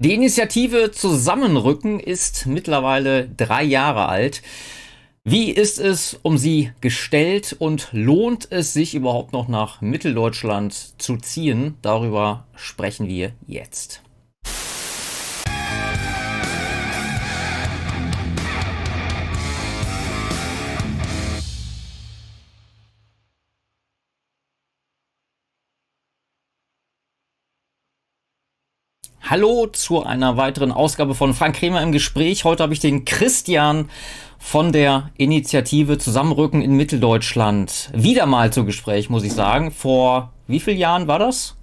Die Initiative Zusammenrücken ist mittlerweile drei Jahre alt. Wie ist es um sie gestellt und lohnt es sich überhaupt noch nach Mitteldeutschland zu ziehen? Darüber sprechen wir jetzt. Hallo zu einer weiteren Ausgabe von Frank Kremer im Gespräch. Heute habe ich den Christian von der Initiative Zusammenrücken in Mitteldeutschland wieder mal zu Gespräch, muss ich sagen. Vor wie vielen Jahren war das?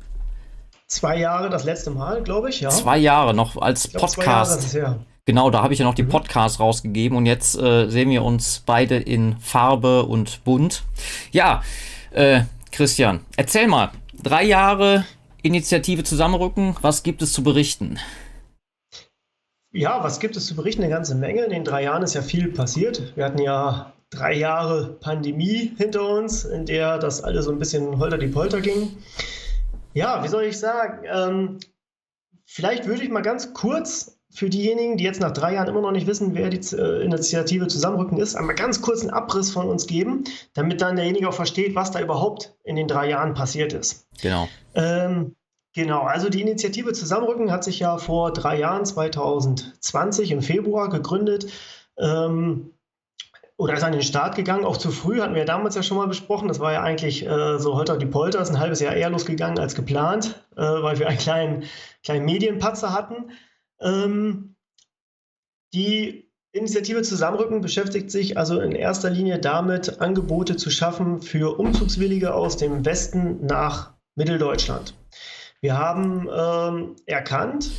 Zwei Jahre das letzte Mal, glaube ich, ja. Zwei Jahre noch als glaub, Podcast. Jahre, genau, da habe ich ja noch die mhm. Podcasts rausgegeben und jetzt äh, sehen wir uns beide in Farbe und bunt. Ja, äh, Christian, erzähl mal. Drei Jahre Initiative Zusammenrücken. Was gibt es zu berichten? Ja, was gibt es zu berichten? Eine ganze Menge. In den drei Jahren ist ja viel passiert. Wir hatten ja drei Jahre Pandemie hinter uns, in der das alles so ein bisschen holter die Polter ging. Ja, wie soll ich sagen? Ähm, vielleicht würde ich mal ganz kurz für diejenigen, die jetzt nach drei Jahren immer noch nicht wissen, wer die äh, Initiative Zusammenrücken ist, einmal ganz kurz einen Abriss von uns geben, damit dann derjenige auch versteht, was da überhaupt in den drei Jahren passiert ist. Genau. Ähm, genau, also die Initiative Zusammenrücken hat sich ja vor drei Jahren, 2020 im Februar gegründet. Ähm, oder ist an den Start gegangen, auch zu früh, hatten wir ja damals ja schon mal besprochen. Das war ja eigentlich äh, so holter die Polter, ist ein halbes Jahr eher losgegangen als geplant, äh, weil wir einen kleinen, kleinen Medienpatzer hatten. Ähm, die Initiative Zusammenrücken beschäftigt sich also in erster Linie damit, Angebote zu schaffen für Umzugswillige aus dem Westen nach Mitteldeutschland. Wir haben ähm, erkannt,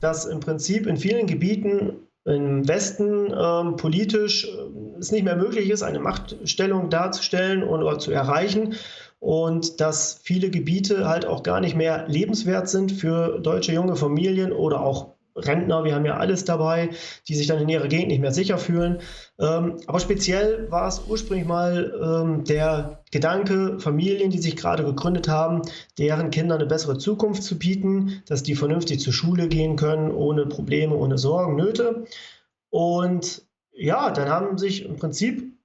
dass im Prinzip in vielen Gebieten im Westen ähm, politisch äh, es nicht mehr möglich ist, eine Machtstellung darzustellen oder zu erreichen und dass viele Gebiete halt auch gar nicht mehr lebenswert sind für deutsche junge Familien oder auch Rentner, wir haben ja alles dabei, die sich dann in ihrer Gegend nicht mehr sicher fühlen. Ähm, aber speziell war es ursprünglich mal ähm, der Gedanke, Familien, die sich gerade gegründet haben, deren Kindern eine bessere Zukunft zu bieten, dass die vernünftig zur Schule gehen können, ohne Probleme, ohne Sorgen, Nöte. Und ja, dann haben sich im Prinzip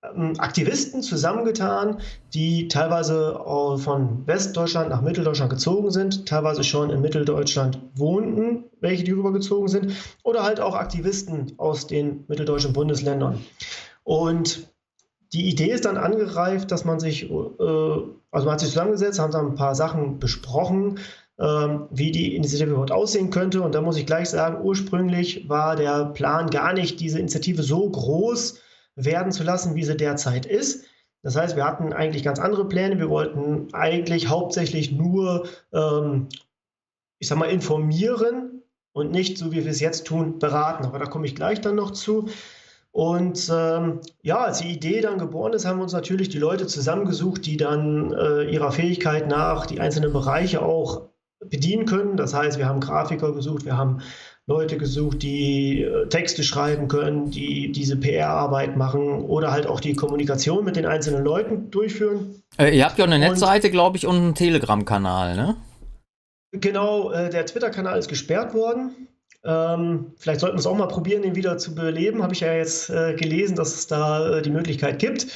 Aktivisten zusammengetan, die teilweise von Westdeutschland nach Mitteldeutschland gezogen sind, teilweise schon in Mitteldeutschland wohnten, welche die rübergezogen sind, oder halt auch Aktivisten aus den mitteldeutschen Bundesländern. Und die Idee ist dann angereift, dass man sich, äh, also man hat sich zusammengesetzt, haben dann ein paar Sachen besprochen, ähm, wie die Initiative überhaupt aussehen könnte. Und da muss ich gleich sagen, ursprünglich war der Plan gar nicht, diese Initiative so groß werden zu lassen, wie sie derzeit ist. Das heißt, wir hatten eigentlich ganz andere Pläne. Wir wollten eigentlich hauptsächlich nur, ähm, ich sag mal, informieren und nicht, so wie wir es jetzt tun, beraten. Aber da komme ich gleich dann noch zu. Und ähm, ja, als die Idee dann geboren ist, haben wir uns natürlich die Leute zusammengesucht, die dann äh, ihrer Fähigkeit nach die einzelnen Bereiche auch bedienen können. Das heißt, wir haben Grafiker gesucht, wir haben Leute gesucht, die äh, Texte schreiben können, die diese PR-Arbeit machen oder halt auch die Kommunikation mit den einzelnen Leuten durchführen. Äh, ihr habt ja eine Netzseite, glaube ich, und einen Telegram-Kanal, ne? Genau, äh, der Twitter-Kanal ist gesperrt worden. Ähm, vielleicht sollten wir es auch mal probieren, den wieder zu beleben. Habe ich ja jetzt äh, gelesen, dass es da äh, die Möglichkeit gibt.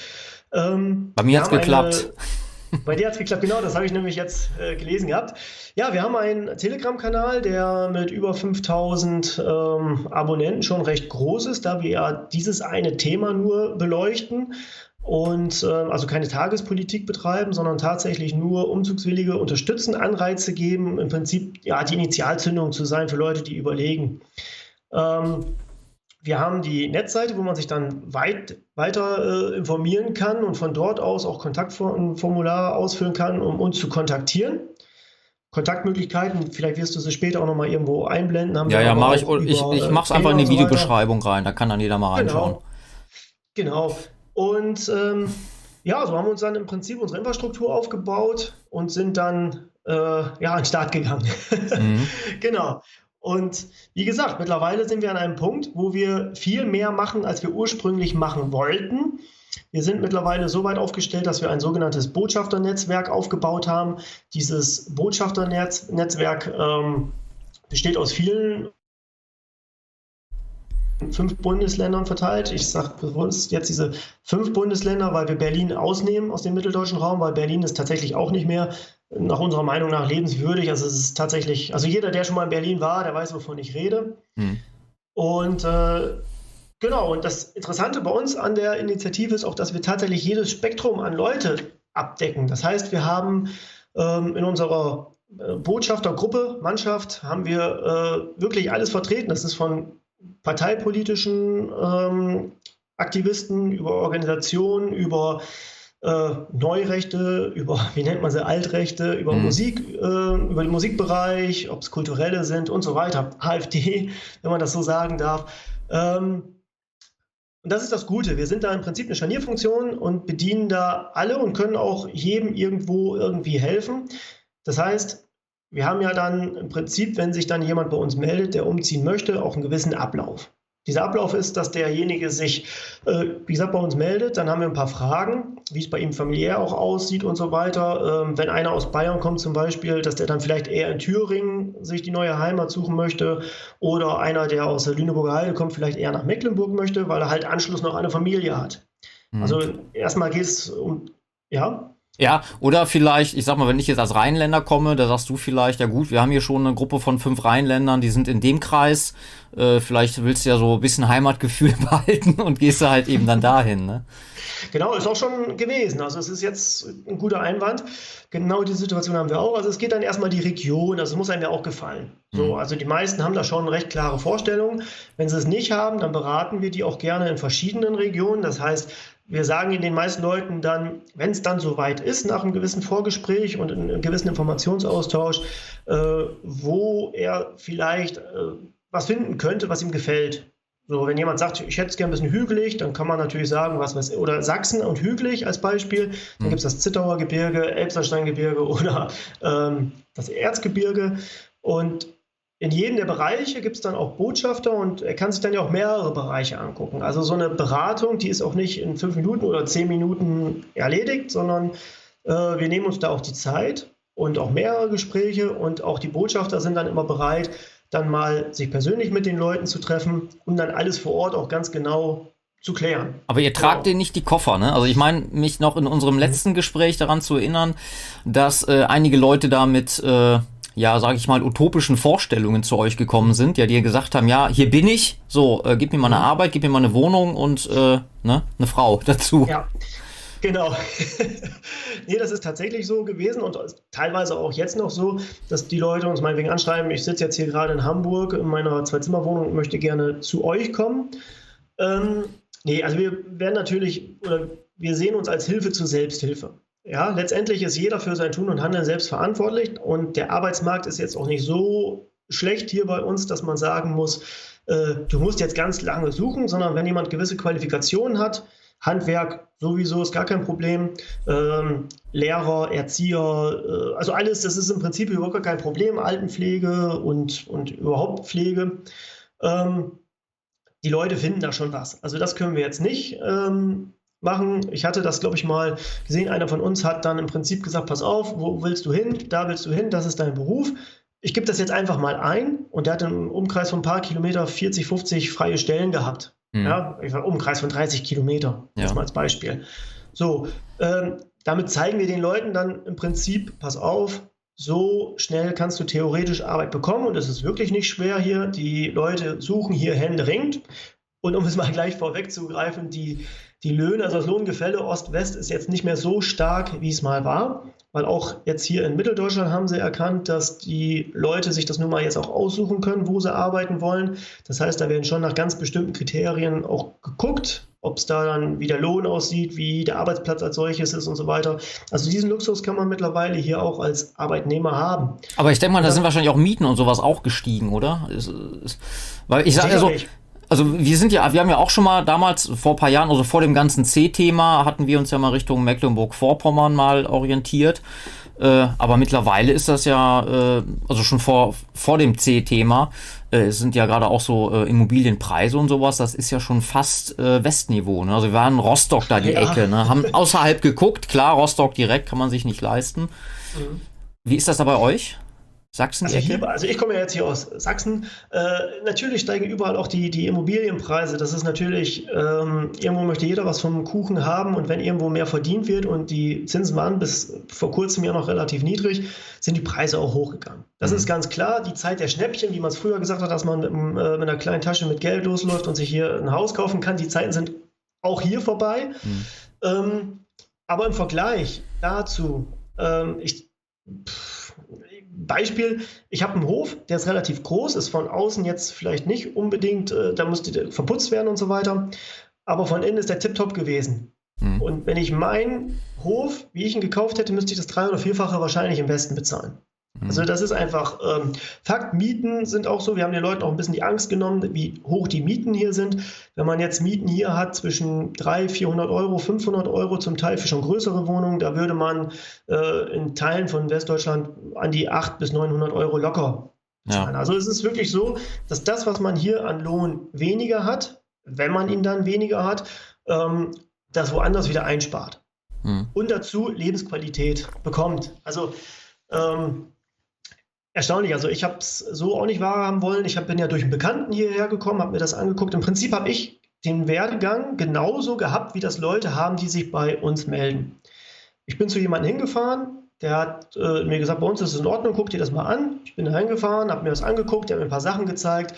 Ähm, Bei mir hat es geklappt. Eine, bei dir hat es geklappt, genau, das habe ich nämlich jetzt äh, gelesen gehabt. Ja, wir haben einen Telegram-Kanal, der mit über 5000 ähm, Abonnenten schon recht groß ist, da wir ja dieses eine Thema nur beleuchten und äh, also keine Tagespolitik betreiben, sondern tatsächlich nur Umzugswillige unterstützen, Anreize geben, im Prinzip ja die Initialzündung zu sein für Leute, die überlegen. Ähm, wir haben die Netzseite, wo man sich dann weit, weiter äh, informieren kann und von dort aus auch Kontaktformulare ausfüllen kann, um uns zu kontaktieren. Kontaktmöglichkeiten, vielleicht wirst du sie später auch noch mal irgendwo einblenden. Haben ja, ja, mache ich. Über, ich, ich mache es einfach in die so Videobeschreibung rein, da kann dann jeder mal genau. reinschauen. Genau. Und ähm, ja, so haben wir uns dann im Prinzip unsere Infrastruktur aufgebaut und sind dann äh, ja, an den Start gegangen. Mhm. genau. Und wie gesagt, mittlerweile sind wir an einem Punkt, wo wir viel mehr machen, als wir ursprünglich machen wollten. Wir sind mittlerweile so weit aufgestellt, dass wir ein sogenanntes Botschafternetzwerk aufgebaut haben. Dieses Botschafternetzwerk ähm, besteht aus vielen fünf Bundesländern verteilt. Ich sage bewusst jetzt diese fünf Bundesländer, weil wir Berlin ausnehmen aus dem mitteldeutschen Raum, weil Berlin ist tatsächlich auch nicht mehr nach unserer Meinung nach lebenswürdig. Also es ist tatsächlich, also jeder, der schon mal in Berlin war, der weiß, wovon ich rede. Hm. Und äh, genau, und das Interessante bei uns an der Initiative ist auch, dass wir tatsächlich jedes Spektrum an Leute abdecken. Das heißt, wir haben ähm, in unserer äh, Botschaftergruppe, Mannschaft, haben wir äh, wirklich alles vertreten. Das ist von parteipolitischen ähm, Aktivisten, über Organisationen, über äh, Neurechte, über, wie nennt man sie, Altrechte, über mhm. Musik, äh, über den Musikbereich, ob es kulturelle sind und so weiter. AfD, wenn man das so sagen darf. Ähm, und das ist das Gute. Wir sind da im Prinzip eine Scharnierfunktion und bedienen da alle und können auch jedem irgendwo irgendwie helfen. Das heißt, wir haben ja dann im Prinzip, wenn sich dann jemand bei uns meldet, der umziehen möchte, auch einen gewissen Ablauf. Dieser Ablauf ist, dass derjenige sich, äh, wie gesagt, bei uns meldet. Dann haben wir ein paar Fragen, wie es bei ihm familiär auch aussieht und so weiter. Ähm, wenn einer aus Bayern kommt zum Beispiel, dass der dann vielleicht eher in Thüringen sich die neue Heimat suchen möchte. Oder einer, der aus der Lüneburger Heide kommt, vielleicht eher nach Mecklenburg möchte, weil er halt Anschluss noch eine Familie hat. Mhm. Also erstmal geht es um, ja. Ja, oder vielleicht, ich sag mal, wenn ich jetzt als Rheinländer komme, da sagst du vielleicht, ja gut, wir haben hier schon eine Gruppe von fünf Rheinländern, die sind in dem Kreis. Äh, vielleicht willst du ja so ein bisschen Heimatgefühl behalten und gehst du halt eben dann dahin, ne? Genau, ist auch schon gewesen. Also es ist jetzt ein guter Einwand. Genau die Situation haben wir auch. Also es geht dann erstmal die Region, also es muss einem ja auch gefallen. So, mhm. also die meisten haben da schon recht klare Vorstellungen. Wenn sie es nicht haben, dann beraten wir die auch gerne in verschiedenen Regionen. Das heißt, wir sagen den meisten Leuten dann, wenn es dann soweit ist, nach einem gewissen Vorgespräch und einem gewissen Informationsaustausch, äh, wo er vielleicht äh, was finden könnte, was ihm gefällt. So, wenn jemand sagt, ich hätte es gerne ein bisschen hügelig, dann kann man natürlich sagen, was weiß oder Sachsen und hügelig als Beispiel. Dann mhm. gibt es das Zittauer Gebirge, Elbsandsteingebirge oder ähm, das Erzgebirge. Und in jedem der Bereiche gibt es dann auch Botschafter und er kann sich dann ja auch mehrere Bereiche angucken. Also so eine Beratung, die ist auch nicht in fünf Minuten oder zehn Minuten erledigt, sondern äh, wir nehmen uns da auch die Zeit und auch mehrere Gespräche und auch die Botschafter sind dann immer bereit, dann mal sich persönlich mit den Leuten zu treffen und dann alles vor Ort auch ganz genau zu klären. Aber ihr tragt genau. nicht die Koffer, ne? Also ich meine, mich noch in unserem letzten Gespräch daran zu erinnern, dass äh, einige Leute da mit äh, ja, sage ich mal, utopischen Vorstellungen zu euch gekommen sind, ja, die gesagt haben, ja, hier bin ich, so, äh, gib mir mal eine mhm. Arbeit, gib mir mal eine Wohnung und äh, ne, eine Frau dazu. Ja, genau. nee, das ist tatsächlich so gewesen und teilweise auch jetzt noch so, dass die Leute uns meinetwegen anschreiben, ich sitze jetzt hier gerade in Hamburg in meiner Zwei-Zimmer-Wohnung und möchte gerne zu euch kommen. Ähm, nee, also wir werden natürlich, oder wir sehen uns als Hilfe zur Selbsthilfe. Ja, letztendlich ist jeder für sein Tun und Handeln selbst verantwortlich und der Arbeitsmarkt ist jetzt auch nicht so schlecht hier bei uns, dass man sagen muss, äh, du musst jetzt ganz lange suchen, sondern wenn jemand gewisse Qualifikationen hat, Handwerk sowieso ist gar kein Problem, ähm, Lehrer, Erzieher, äh, also alles, das ist im Prinzip überhaupt kein Problem, Altenpflege und, und überhaupt Pflege. Ähm, die Leute finden da schon was. Also das können wir jetzt nicht. Ähm, machen. Ich hatte das, glaube ich, mal gesehen. Einer von uns hat dann im Prinzip gesagt, pass auf, wo willst du hin? Da willst du hin, das ist dein Beruf. Ich gebe das jetzt einfach mal ein und der hat im Umkreis von ein paar Kilometer 40, 50 freie Stellen gehabt. Mhm. Ja, ich war Umkreis von 30 Kilometer, ja. jetzt mal als Beispiel. So, ähm, damit zeigen wir den Leuten dann im Prinzip, pass auf, so schnell kannst du theoretisch Arbeit bekommen und es ist wirklich nicht schwer hier. Die Leute suchen hier händeringend. Und um es mal gleich vorwegzugreifen, die die Löhne, also das Lohngefälle Ost-West ist jetzt nicht mehr so stark, wie es mal war, weil auch jetzt hier in Mitteldeutschland haben sie erkannt, dass die Leute sich das nun mal jetzt auch aussuchen können, wo sie arbeiten wollen. Das heißt, da werden schon nach ganz bestimmten Kriterien auch geguckt, ob es da dann, wie der Lohn aussieht, wie der Arbeitsplatz als solches ist und so weiter. Also diesen Luxus kann man mittlerweile hier auch als Arbeitnehmer haben. Aber ich denke mal, da sind wahrscheinlich auch Mieten und sowas auch gestiegen, oder? Ist, ist, weil ich sage ja so, also wir sind ja, wir haben ja auch schon mal damals vor ein paar Jahren, also vor dem ganzen C-Thema, hatten wir uns ja mal Richtung Mecklenburg-Vorpommern mal orientiert. Äh, aber mittlerweile ist das ja, äh, also schon vor, vor dem C-Thema, äh, sind ja gerade auch so äh, Immobilienpreise und sowas, das ist ja schon fast äh, Westniveau. Ne? Also wir waren Rostock da die ja. Ecke, ne? haben außerhalb geguckt, klar, Rostock direkt kann man sich nicht leisten. Mhm. Wie ist das da bei euch? Sachsen? Also, hier, also ich komme ja jetzt hier aus Sachsen. Äh, natürlich steigen überall auch die, die Immobilienpreise. Das ist natürlich, ähm, irgendwo möchte jeder was vom Kuchen haben und wenn irgendwo mehr verdient wird und die Zinsen waren bis vor kurzem ja noch relativ niedrig, sind die Preise auch hochgegangen. Das mhm. ist ganz klar. Die Zeit der Schnäppchen, wie man es früher gesagt hat, dass man mit, äh, mit, einer kleinen Tasche mit Geld losläuft und sich hier ein Haus kaufen kann, die Zeiten sind auch hier vorbei. Mhm. Ähm, aber im Vergleich dazu, ähm, ich. Pff, Beispiel, ich habe einen Hof, der ist relativ groß, ist von außen jetzt vielleicht nicht unbedingt, äh, da musste verputzt werden und so weiter, aber von innen ist der tiptop gewesen. Mhm. Und wenn ich meinen Hof, wie ich ihn gekauft hätte, müsste ich das drei- oder vierfache wahrscheinlich im Westen bezahlen. Also mhm. das ist einfach ähm, Fakt. Mieten sind auch so. Wir haben den Leuten auch ein bisschen die Angst genommen, wie hoch die Mieten hier sind. Wenn man jetzt Mieten hier hat zwischen 300, 400 Euro, 500 Euro, zum Teil für schon größere Wohnungen, da würde man äh, in Teilen von Westdeutschland an die 800 bis 900 Euro locker zahlen. Ja. Also es ist wirklich so, dass das, was man hier an Lohn weniger hat, wenn man ihn dann weniger hat, ähm, das woanders wieder einspart. Hm. Und dazu Lebensqualität bekommt. Also ähm, Erstaunlich, also ich habe es so auch nicht wahrhaben wollen. Ich hab, bin ja durch einen Bekannten hierher gekommen, habe mir das angeguckt. Im Prinzip habe ich den Werdegang genauso gehabt, wie das Leute haben, die sich bei uns melden. Ich bin zu jemandem hingefahren, der hat äh, mir gesagt, bei uns ist es in Ordnung, guck dir das mal an. Ich bin da hingefahren, habe mir das angeguckt, der hat mir ein paar Sachen gezeigt.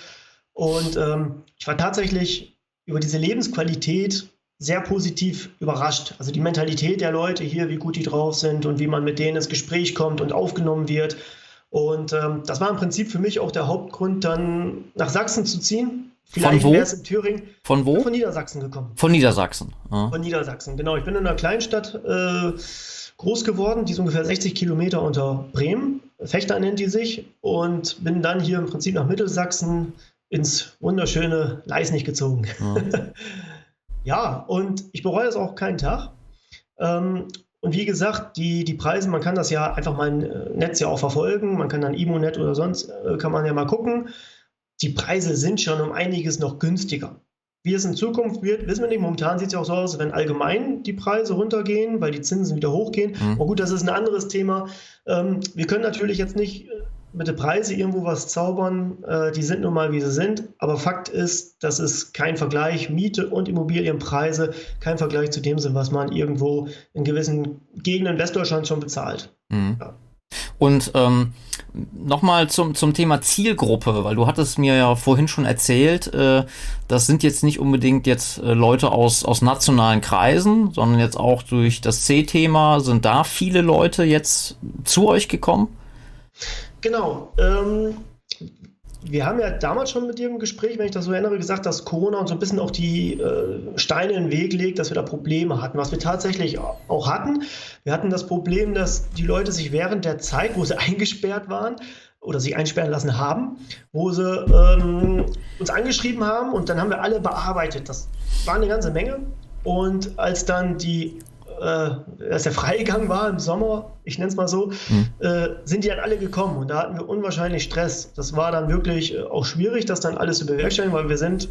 Und ähm, ich war tatsächlich über diese Lebensqualität sehr positiv überrascht. Also die Mentalität der Leute hier, wie gut die drauf sind und wie man mit denen ins Gespräch kommt und aufgenommen wird. Und ähm, das war im Prinzip für mich auch der Hauptgrund, dann nach Sachsen zu ziehen. Vielleicht Von wo? in Thüringen. Von wo? Von Niedersachsen gekommen. Von Niedersachsen. Ah. Von Niedersachsen, genau. Ich bin in einer Kleinstadt äh, groß geworden, die ist ungefähr 60 Kilometer unter Bremen. Fechter nennt die sich. Und bin dann hier im Prinzip nach Mittelsachsen ins wunderschöne Leisnig gezogen. Ah. ja, und ich bereue das auch keinen Tag. Ähm, und wie gesagt, die, die Preise, man kann das ja einfach mal im äh, Netz ja auch verfolgen. Man kann dann Imonet oder sonst, äh, kann man ja mal gucken. Die Preise sind schon um einiges noch günstiger. Wie es in Zukunft wird, wissen wir nicht. Momentan sieht es ja auch so aus, wenn allgemein die Preise runtergehen, weil die Zinsen wieder hochgehen. Mhm. Aber gut, das ist ein anderes Thema. Ähm, wir können natürlich jetzt nicht äh, mit den Preisen irgendwo was zaubern. Äh, die sind nun mal, wie sie sind. Aber Fakt ist, dass es kein Vergleich Miete und Immobilienpreise, kein Vergleich zu dem sind, was man irgendwo in gewissen Gegenden Westdeutschlands schon bezahlt. Mhm. Ja. Und ähm, nochmal zum, zum Thema Zielgruppe, weil du hattest mir ja vorhin schon erzählt, äh, das sind jetzt nicht unbedingt jetzt äh, Leute aus, aus nationalen Kreisen, sondern jetzt auch durch das C-Thema sind da viele Leute jetzt zu euch gekommen? Genau. Ähm, wir haben ja damals schon mit dir im Gespräch, wenn ich das so erinnere, gesagt, dass Corona uns so ein bisschen auch die äh, Steine in den Weg legt, dass wir da Probleme hatten. Was wir tatsächlich auch hatten, wir hatten das Problem, dass die Leute sich während der Zeit, wo sie eingesperrt waren, oder sich einsperren lassen haben, wo sie ähm, uns angeschrieben haben und dann haben wir alle bearbeitet. Das war eine ganze Menge. Und als dann die äh, als der Freigang war im Sommer, ich nenne es mal so, mhm. äh, sind die dann alle gekommen und da hatten wir unwahrscheinlich Stress. Das war dann wirklich äh, auch schwierig, das dann alles zu bewerkstelligen, weil wir sind,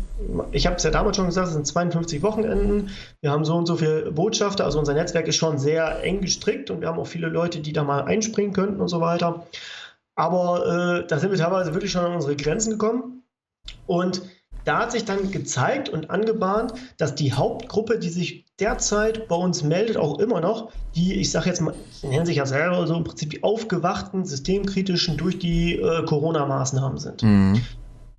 ich habe es ja damals schon gesagt, es sind 52 Wochenenden, wir haben so und so viele Botschafter, also unser Netzwerk ist schon sehr eng gestrickt und wir haben auch viele Leute, die da mal einspringen könnten und so weiter. Aber äh, da sind wir teilweise wirklich schon an unsere Grenzen gekommen und da hat sich dann gezeigt und angebahnt, dass die Hauptgruppe, die sich derzeit bei uns meldet, auch immer noch, die, ich sage jetzt mal, nennen sich ja selber so im Prinzip die aufgewachten, systemkritischen durch die äh, Corona-Maßnahmen sind. Mhm.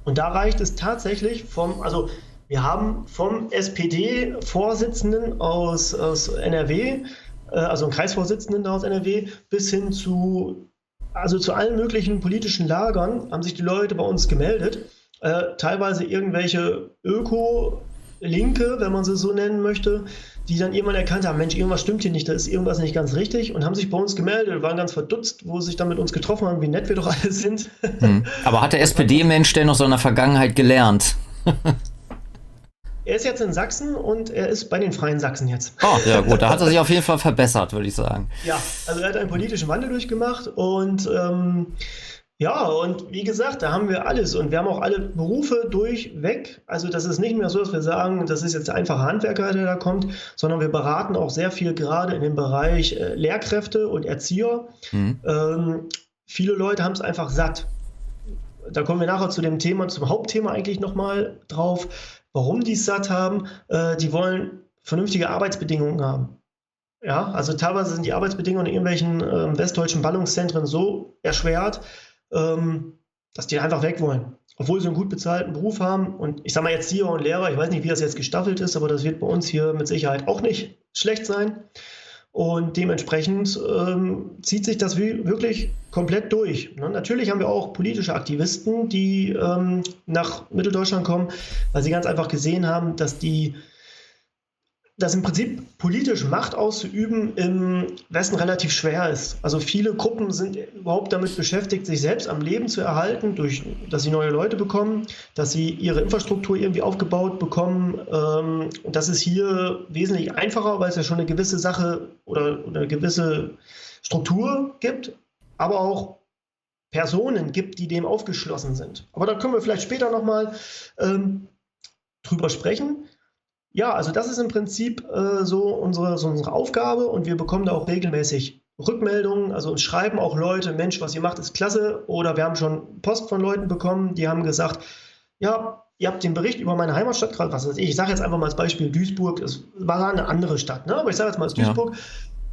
Und da reicht es tatsächlich vom, also wir haben vom SPD-Vorsitzenden aus, aus NRW, äh, also einen Kreisvorsitzenden aus NRW, bis hin zu, also zu allen möglichen politischen Lagern haben sich die Leute bei uns gemeldet äh, teilweise irgendwelche Öko-Linke, wenn man sie so nennen möchte, die dann irgendwann erkannt haben, Mensch, irgendwas stimmt hier nicht, da ist irgendwas nicht ganz richtig und haben sich bei uns gemeldet, waren ganz verdutzt, wo sie sich dann mit uns getroffen haben, wie nett wir doch alle sind. Hm. Aber hat der SPD-Mensch denn aus seiner Vergangenheit gelernt? Er ist jetzt in Sachsen und er ist bei den Freien Sachsen jetzt. Oh, ja gut, da hat er sich auf jeden Fall verbessert, würde ich sagen. Ja, also er hat einen politischen Wandel durchgemacht und ähm, ja, und wie gesagt, da haben wir alles und wir haben auch alle Berufe durchweg. Also das ist nicht mehr so, dass wir sagen, das ist jetzt der einfache Handwerker, der da kommt, sondern wir beraten auch sehr viel gerade in dem Bereich äh, Lehrkräfte und Erzieher. Mhm. Ähm, viele Leute haben es einfach satt. Da kommen wir nachher zu dem Thema, zum Hauptthema eigentlich nochmal drauf, warum die es satt haben. Äh, die wollen vernünftige Arbeitsbedingungen haben. Ja, also teilweise sind die Arbeitsbedingungen in irgendwelchen äh, westdeutschen Ballungszentren so erschwert, ähm, dass die einfach weg wollen. Obwohl sie einen gut bezahlten Beruf haben. Und ich sage mal jetzt hier und Lehrer, ich weiß nicht, wie das jetzt gestaffelt ist, aber das wird bei uns hier mit Sicherheit auch nicht schlecht sein. Und dementsprechend ähm, zieht sich das wirklich komplett durch. Ne? Natürlich haben wir auch politische Aktivisten, die ähm, nach Mitteldeutschland kommen, weil sie ganz einfach gesehen haben, dass die dass im Prinzip politisch Macht auszuüben im Westen relativ schwer ist. Also viele Gruppen sind überhaupt damit beschäftigt, sich selbst am Leben zu erhalten, durch, dass sie neue Leute bekommen, dass sie ihre Infrastruktur irgendwie aufgebaut bekommen. Ähm, und das ist hier wesentlich einfacher, weil es ja schon eine gewisse Sache oder, oder eine gewisse Struktur gibt, aber auch Personen gibt, die dem aufgeschlossen sind. Aber da können wir vielleicht später nochmal ähm, drüber sprechen. Ja, also das ist im Prinzip äh, so, unsere, so unsere Aufgabe und wir bekommen da auch regelmäßig Rückmeldungen. Also uns schreiben auch Leute, Mensch, was ihr macht, ist klasse. Oder wir haben schon Post von Leuten bekommen, die haben gesagt, ja, ihr habt den Bericht über meine Heimatstadt gerade, was weiß ich, ich sage jetzt einfach mal als Beispiel Duisburg, es war eine andere Stadt, ne? aber ich sage jetzt mal als Duisburg.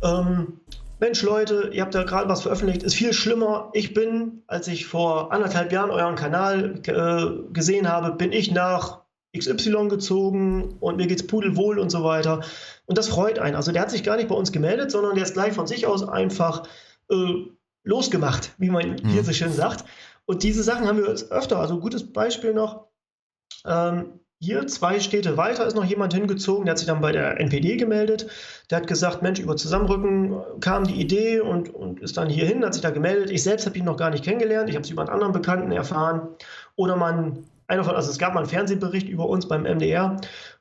Ja. Ähm, Mensch, Leute, ihr habt da gerade was veröffentlicht, ist viel schlimmer. Ich bin, als ich vor anderthalb Jahren euren Kanal äh, gesehen habe, bin ich nach XY gezogen und mir geht's pudelwohl und so weiter. Und das freut einen. Also der hat sich gar nicht bei uns gemeldet, sondern der ist gleich von sich aus einfach äh, losgemacht, wie man mhm. hier so schön sagt. Und diese Sachen haben wir jetzt öfter. Also gutes Beispiel noch. Ähm, hier zwei Städte weiter ist noch jemand hingezogen, der hat sich dann bei der NPD gemeldet. Der hat gesagt, Mensch, über Zusammenrücken kam die Idee und, und ist dann hierhin, hat sich da gemeldet. Ich selbst habe ihn noch gar nicht kennengelernt. Ich habe es über einen anderen Bekannten erfahren. Oder man einer von, also es gab mal einen Fernsehbericht über uns beim MDR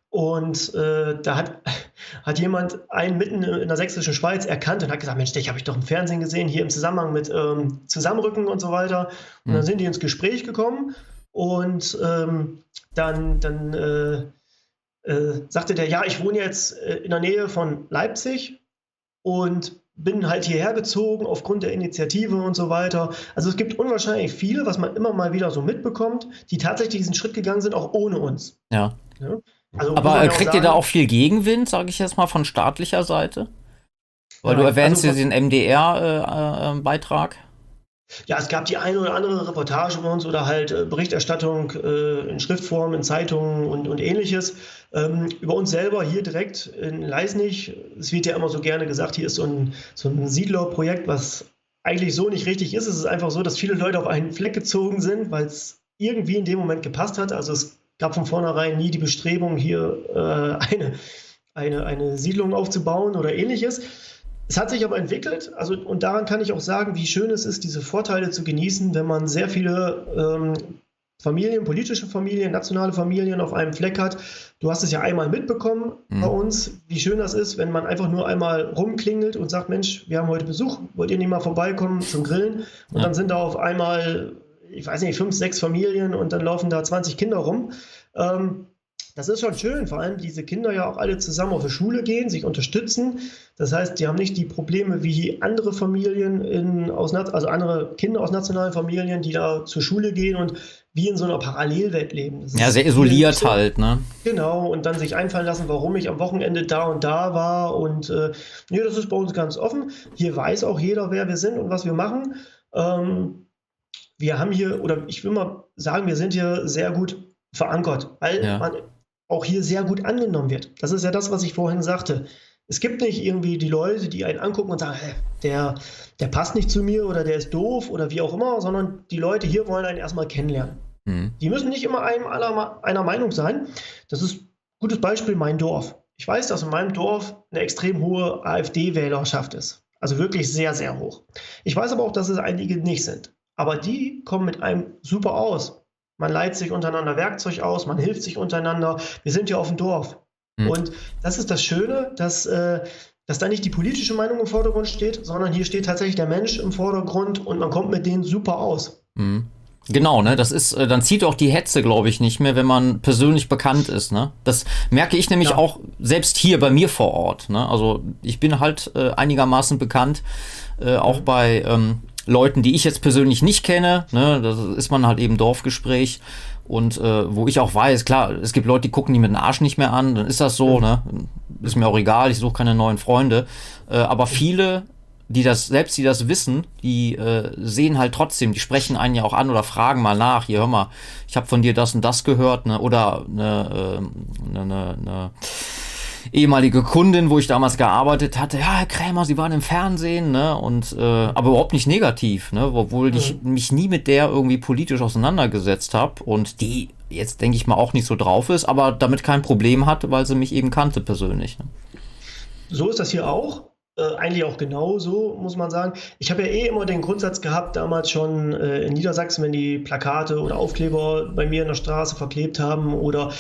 und äh, da hat, hat jemand einen mitten in der sächsischen Schweiz erkannt und hat gesagt, Mensch, dich habe ich doch im Fernsehen gesehen, hier im Zusammenhang mit ähm, Zusammenrücken und so weiter. Und mhm. dann sind die ins Gespräch gekommen und ähm, dann, dann äh, äh, sagte der, ja, ich wohne jetzt äh, in der Nähe von Leipzig und bin halt hierher gezogen aufgrund der Initiative und so weiter. Also es gibt unwahrscheinlich viele, was man immer mal wieder so mitbekommt, die tatsächlich diesen Schritt gegangen sind, auch ohne uns. Ja. ja? Also Aber kriegt sagen, ihr da auch viel Gegenwind, sage ich jetzt mal, von staatlicher Seite? Weil ja, du erwähnst also, diesen MDR-Beitrag. Äh, äh, ja, es gab die eine oder andere Reportage bei uns oder halt äh, Berichterstattung äh, in Schriftform, in Zeitungen und, und ähnliches. Ähm, über uns selber hier direkt in Leisnig, es wird ja immer so gerne gesagt, hier ist so ein, so ein Siedlerprojekt, was eigentlich so nicht richtig ist. Es ist einfach so, dass viele Leute auf einen Fleck gezogen sind, weil es irgendwie in dem Moment gepasst hat. Also es gab von vornherein nie die Bestrebung, hier äh, eine, eine, eine Siedlung aufzubauen oder ähnliches. Es hat sich aber entwickelt, also und daran kann ich auch sagen, wie schön es ist, diese Vorteile zu genießen, wenn man sehr viele ähm, Familien, politische Familien, nationale Familien auf einem Fleck hat. Du hast es ja einmal mitbekommen mhm. bei uns, wie schön das ist, wenn man einfach nur einmal rumklingelt und sagt, Mensch, wir haben heute Besuch, wollt ihr nicht mal vorbeikommen zum Grillen? Und ja. dann sind da auf einmal, ich weiß nicht, fünf, sechs Familien und dann laufen da 20 Kinder rum. Ähm, das ist schon schön, vor allem diese Kinder ja auch alle zusammen auf die Schule gehen, sich unterstützen. Das heißt, die haben nicht die Probleme wie andere Familien, in, aus, also andere Kinder aus nationalen Familien, die da zur Schule gehen und wie in so einer Parallelwelt leben. Das ja, sehr isoliert so, halt, ne? Genau, und dann sich einfallen lassen, warum ich am Wochenende da und da war. Und äh, nee, das ist bei uns ganz offen. Hier weiß auch jeder, wer wir sind und was wir machen. Ähm, wir haben hier, oder ich will mal sagen, wir sind hier sehr gut verankert, weil ja. man auch hier sehr gut angenommen wird. Das ist ja das, was ich vorhin sagte. Es gibt nicht irgendwie die Leute, die einen angucken und sagen, hey, der, der passt nicht zu mir oder der ist doof oder wie auch immer, sondern die Leute hier wollen einen erstmal kennenlernen. Mhm. Die müssen nicht immer einem aller, einer Meinung sein. Das ist ein gutes Beispiel mein Dorf. Ich weiß, dass in meinem Dorf eine extrem hohe AfD-Wählerschaft ist. Also wirklich sehr, sehr hoch. Ich weiß aber auch, dass es einige nicht sind. Aber die kommen mit einem super aus man leiht sich untereinander Werkzeug aus, man hilft sich untereinander. Wir sind ja auf dem Dorf. Mhm. Und das ist das Schöne, dass, äh, dass da nicht die politische Meinung im Vordergrund steht, sondern hier steht tatsächlich der Mensch im Vordergrund und man kommt mit denen super aus. Mhm. Genau, ne, das ist, äh, dann zieht auch die Hetze, glaube ich, nicht mehr, wenn man persönlich bekannt ist, ne. Das merke ich nämlich ja. auch selbst hier bei mir vor Ort, ne. Also ich bin halt äh, einigermaßen bekannt, äh, auch mhm. bei ähm, Leuten, die ich jetzt persönlich nicht kenne. Ne? Das ist man halt eben Dorfgespräch. Und äh, wo ich auch weiß, klar, es gibt Leute, die gucken die mit dem Arsch nicht mehr an, dann ist das so, ne? Ist mir auch egal, ich suche keine neuen Freunde. Äh, aber viele, die das, selbst die das wissen, die äh, sehen halt trotzdem, die sprechen einen ja auch an oder fragen mal nach, hier hör mal, ich habe von dir das und das gehört, ne? Oder eine, äh, eine, eine, eine ehemalige Kundin, wo ich damals gearbeitet hatte, ja, Herr Krämer, Sie waren im Fernsehen, ne? Und äh, aber überhaupt nicht negativ, ne? Obwohl mhm. ich mich nie mit der irgendwie politisch auseinandergesetzt habe und die jetzt denke ich mal auch nicht so drauf ist, aber damit kein Problem hatte, weil sie mich eben kannte persönlich. Ne? So ist das hier auch. Äh, eigentlich auch genau so, muss man sagen. Ich habe ja eh immer den Grundsatz gehabt, damals schon äh, in Niedersachsen, wenn die Plakate oder Aufkleber bei mir in der Straße verklebt haben oder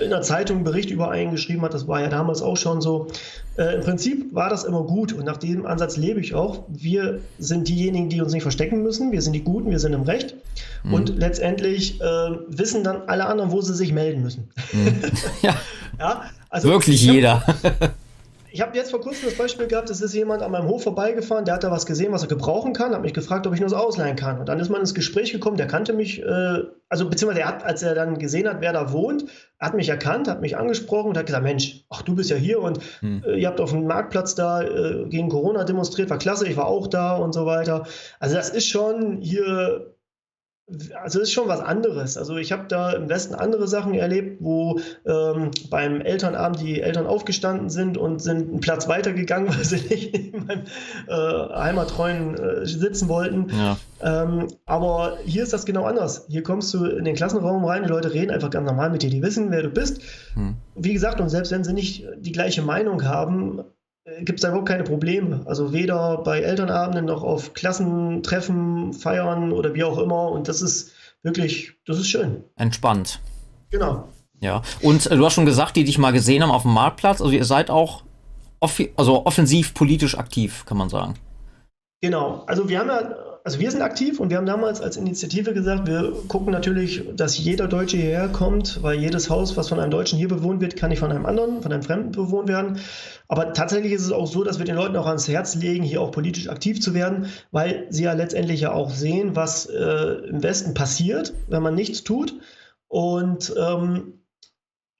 in der Zeitung einen Bericht über einen geschrieben hat, das war ja damals auch schon so. Äh, Im Prinzip war das immer gut und nach diesem Ansatz lebe ich auch. Wir sind diejenigen, die uns nicht verstecken müssen. Wir sind die Guten, wir sind im Recht. Mhm. Und letztendlich äh, wissen dann alle anderen, wo sie sich melden müssen. Mhm. Ja. ja also Wirklich jeder. Ich habe jetzt vor kurzem das Beispiel gehabt, es ist jemand an meinem Hof vorbeigefahren, der hat da was gesehen, was er gebrauchen kann, hat mich gefragt, ob ich nur das ausleihen kann. Und dann ist man ins Gespräch gekommen, der kannte mich, äh, also beziehungsweise er hat, als er dann gesehen hat, wer da wohnt, hat mich erkannt, hat mich angesprochen und hat gesagt, Mensch, ach, du bist ja hier und hm. äh, ihr habt auf dem Marktplatz da äh, gegen Corona demonstriert, war klasse, ich war auch da und so weiter. Also das ist schon hier also ist schon was anderes. Also ich habe da im Westen andere Sachen erlebt, wo ähm, beim Elternabend die Eltern aufgestanden sind und sind einen Platz weitergegangen, weil sie nicht in meinem äh, heimattreuen äh, sitzen wollten. Ja. Ähm, aber hier ist das genau anders. Hier kommst du in den Klassenraum rein, die Leute reden einfach ganz normal mit dir, die wissen, wer du bist. Hm. Wie gesagt, und selbst wenn sie nicht die gleiche Meinung haben, gibt es da überhaupt keine Probleme. Also weder bei Elternabenden noch auf Klassentreffen, Feiern oder wie auch immer. Und das ist wirklich, das ist schön. Entspannt. Genau. Ja. Und äh, du hast schon gesagt, die dich mal gesehen haben auf dem Marktplatz. Also ihr seid auch off also offensiv politisch aktiv, kann man sagen. Genau. Also wir haben ja also wir sind aktiv und wir haben damals als Initiative gesagt, wir gucken natürlich, dass jeder Deutsche hierher kommt, weil jedes Haus, was von einem Deutschen hier bewohnt wird, kann nicht von einem anderen, von einem Fremden bewohnt werden. Aber tatsächlich ist es auch so, dass wir den Leuten auch ans Herz legen, hier auch politisch aktiv zu werden, weil sie ja letztendlich ja auch sehen, was äh, im Westen passiert, wenn man nichts tut. Und ähm,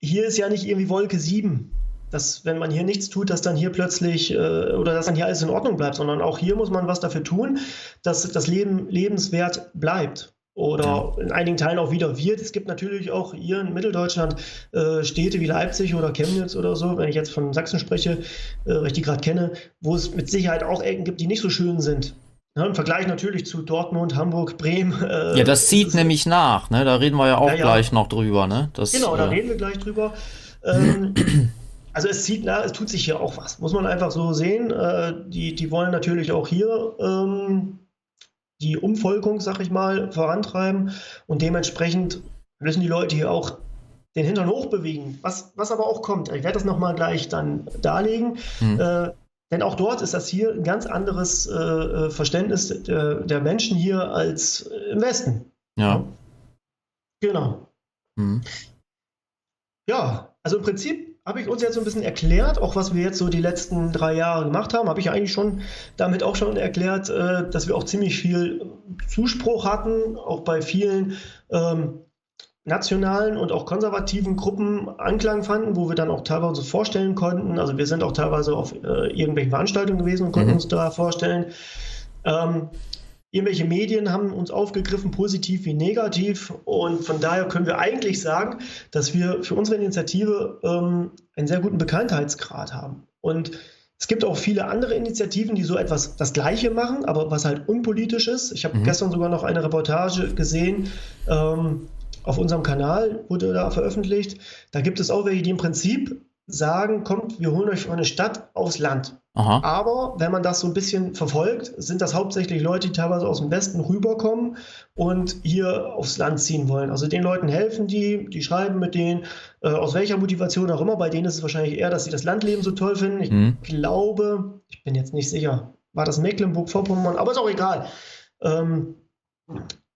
hier ist ja nicht irgendwie Wolke 7 dass wenn man hier nichts tut, dass dann hier plötzlich äh, oder dass dann hier alles in Ordnung bleibt, sondern auch hier muss man was dafür tun, dass das Leben lebenswert bleibt oder in einigen Teilen auch wieder wird. Es gibt natürlich auch hier in Mitteldeutschland äh, Städte wie Leipzig oder Chemnitz oder so, wenn ich jetzt von Sachsen spreche, äh, weil ich die gerade kenne, wo es mit Sicherheit auch Ecken gibt, die nicht so schön sind. Ja, Im Vergleich natürlich zu Dortmund, Hamburg, Bremen. Äh, ja, das zieht das nämlich nach, ne? Da reden wir ja auch ja, ja. gleich noch drüber, ne? Das, genau, da äh, reden wir gleich drüber. Ähm, also es zieht nach, es tut sich hier auch was, muss man einfach so sehen. Äh, die, die wollen natürlich auch hier ähm, die Umvolkung, sag ich mal, vorantreiben und dementsprechend müssen die Leute hier auch den Hintern hochbewegen, was, was aber auch kommt. Ich werde das nochmal gleich dann darlegen. Mhm. Äh, denn auch dort ist das hier ein ganz anderes äh, äh Verständnis der, der, Menschen hier als im Westen. Ja. Genau. Mhm. Ja, also im Prinzip habe ich uns jetzt so ein bisschen erklärt, auch was wir jetzt so die letzten drei Jahre gemacht haben, habe ich eigentlich schon damit auch schon erklärt, äh, dass wir auch ziemlich viel Zuspruch hatten, auch bei vielen ähm, nationalen und auch konservativen Gruppen Anklang fanden, wo wir dann auch teilweise vorstellen konnten. Also wir sind auch teilweise auf äh, irgendwelchen Veranstaltungen gewesen und konnten mhm. uns da vorstellen. Ähm, Irgendwelche Medien haben uns aufgegriffen, positiv wie negativ. Und von daher können wir eigentlich sagen, dass wir für unsere Initiative ähm, einen sehr guten Bekanntheitsgrad haben. Und es gibt auch viele andere Initiativen, die so etwas das Gleiche machen, aber was halt unpolitisch ist. Ich habe mhm. gestern sogar noch eine Reportage gesehen. Ähm, auf unserem Kanal wurde da veröffentlicht. Da gibt es auch welche, die im Prinzip sagen, kommt, wir holen euch der Stadt aufs Land. Aha. Aber wenn man das so ein bisschen verfolgt, sind das hauptsächlich Leute, die teilweise aus dem Westen rüberkommen und hier aufs Land ziehen wollen. Also den Leuten helfen die, die schreiben mit denen, äh, aus welcher Motivation auch immer. Bei denen ist es wahrscheinlich eher, dass sie das Landleben so toll finden. Ich mhm. glaube, ich bin jetzt nicht sicher, war das Mecklenburg-Vorpommern, aber ist auch egal. Ähm,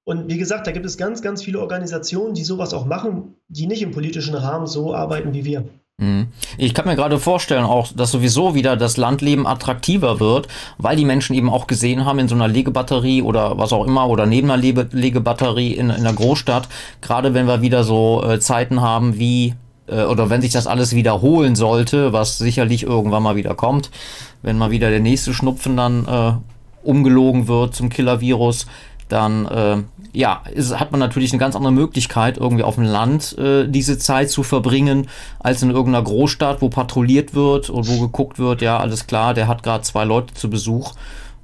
und wie gesagt, da gibt es ganz, ganz viele Organisationen, die sowas auch machen, die nicht im politischen Rahmen so arbeiten wie wir. Mhm. Ich kann mir gerade vorstellen, auch, dass sowieso wieder das Landleben attraktiver wird, weil die Menschen eben auch gesehen haben in so einer Legebatterie oder was auch immer oder neben einer Lege Legebatterie in, in der Großstadt, gerade wenn wir wieder so äh, Zeiten haben wie äh, oder wenn sich das alles wiederholen sollte, was sicherlich irgendwann mal wieder kommt, wenn mal wieder der nächste Schnupfen dann äh, umgelogen wird zum Killer-Virus, dann äh, ja, ist, hat man natürlich eine ganz andere Möglichkeit, irgendwie auf dem Land äh, diese Zeit zu verbringen, als in irgendeiner Großstadt, wo patrouilliert wird und wo geguckt wird, ja, alles klar, der hat gerade zwei Leute zu Besuch,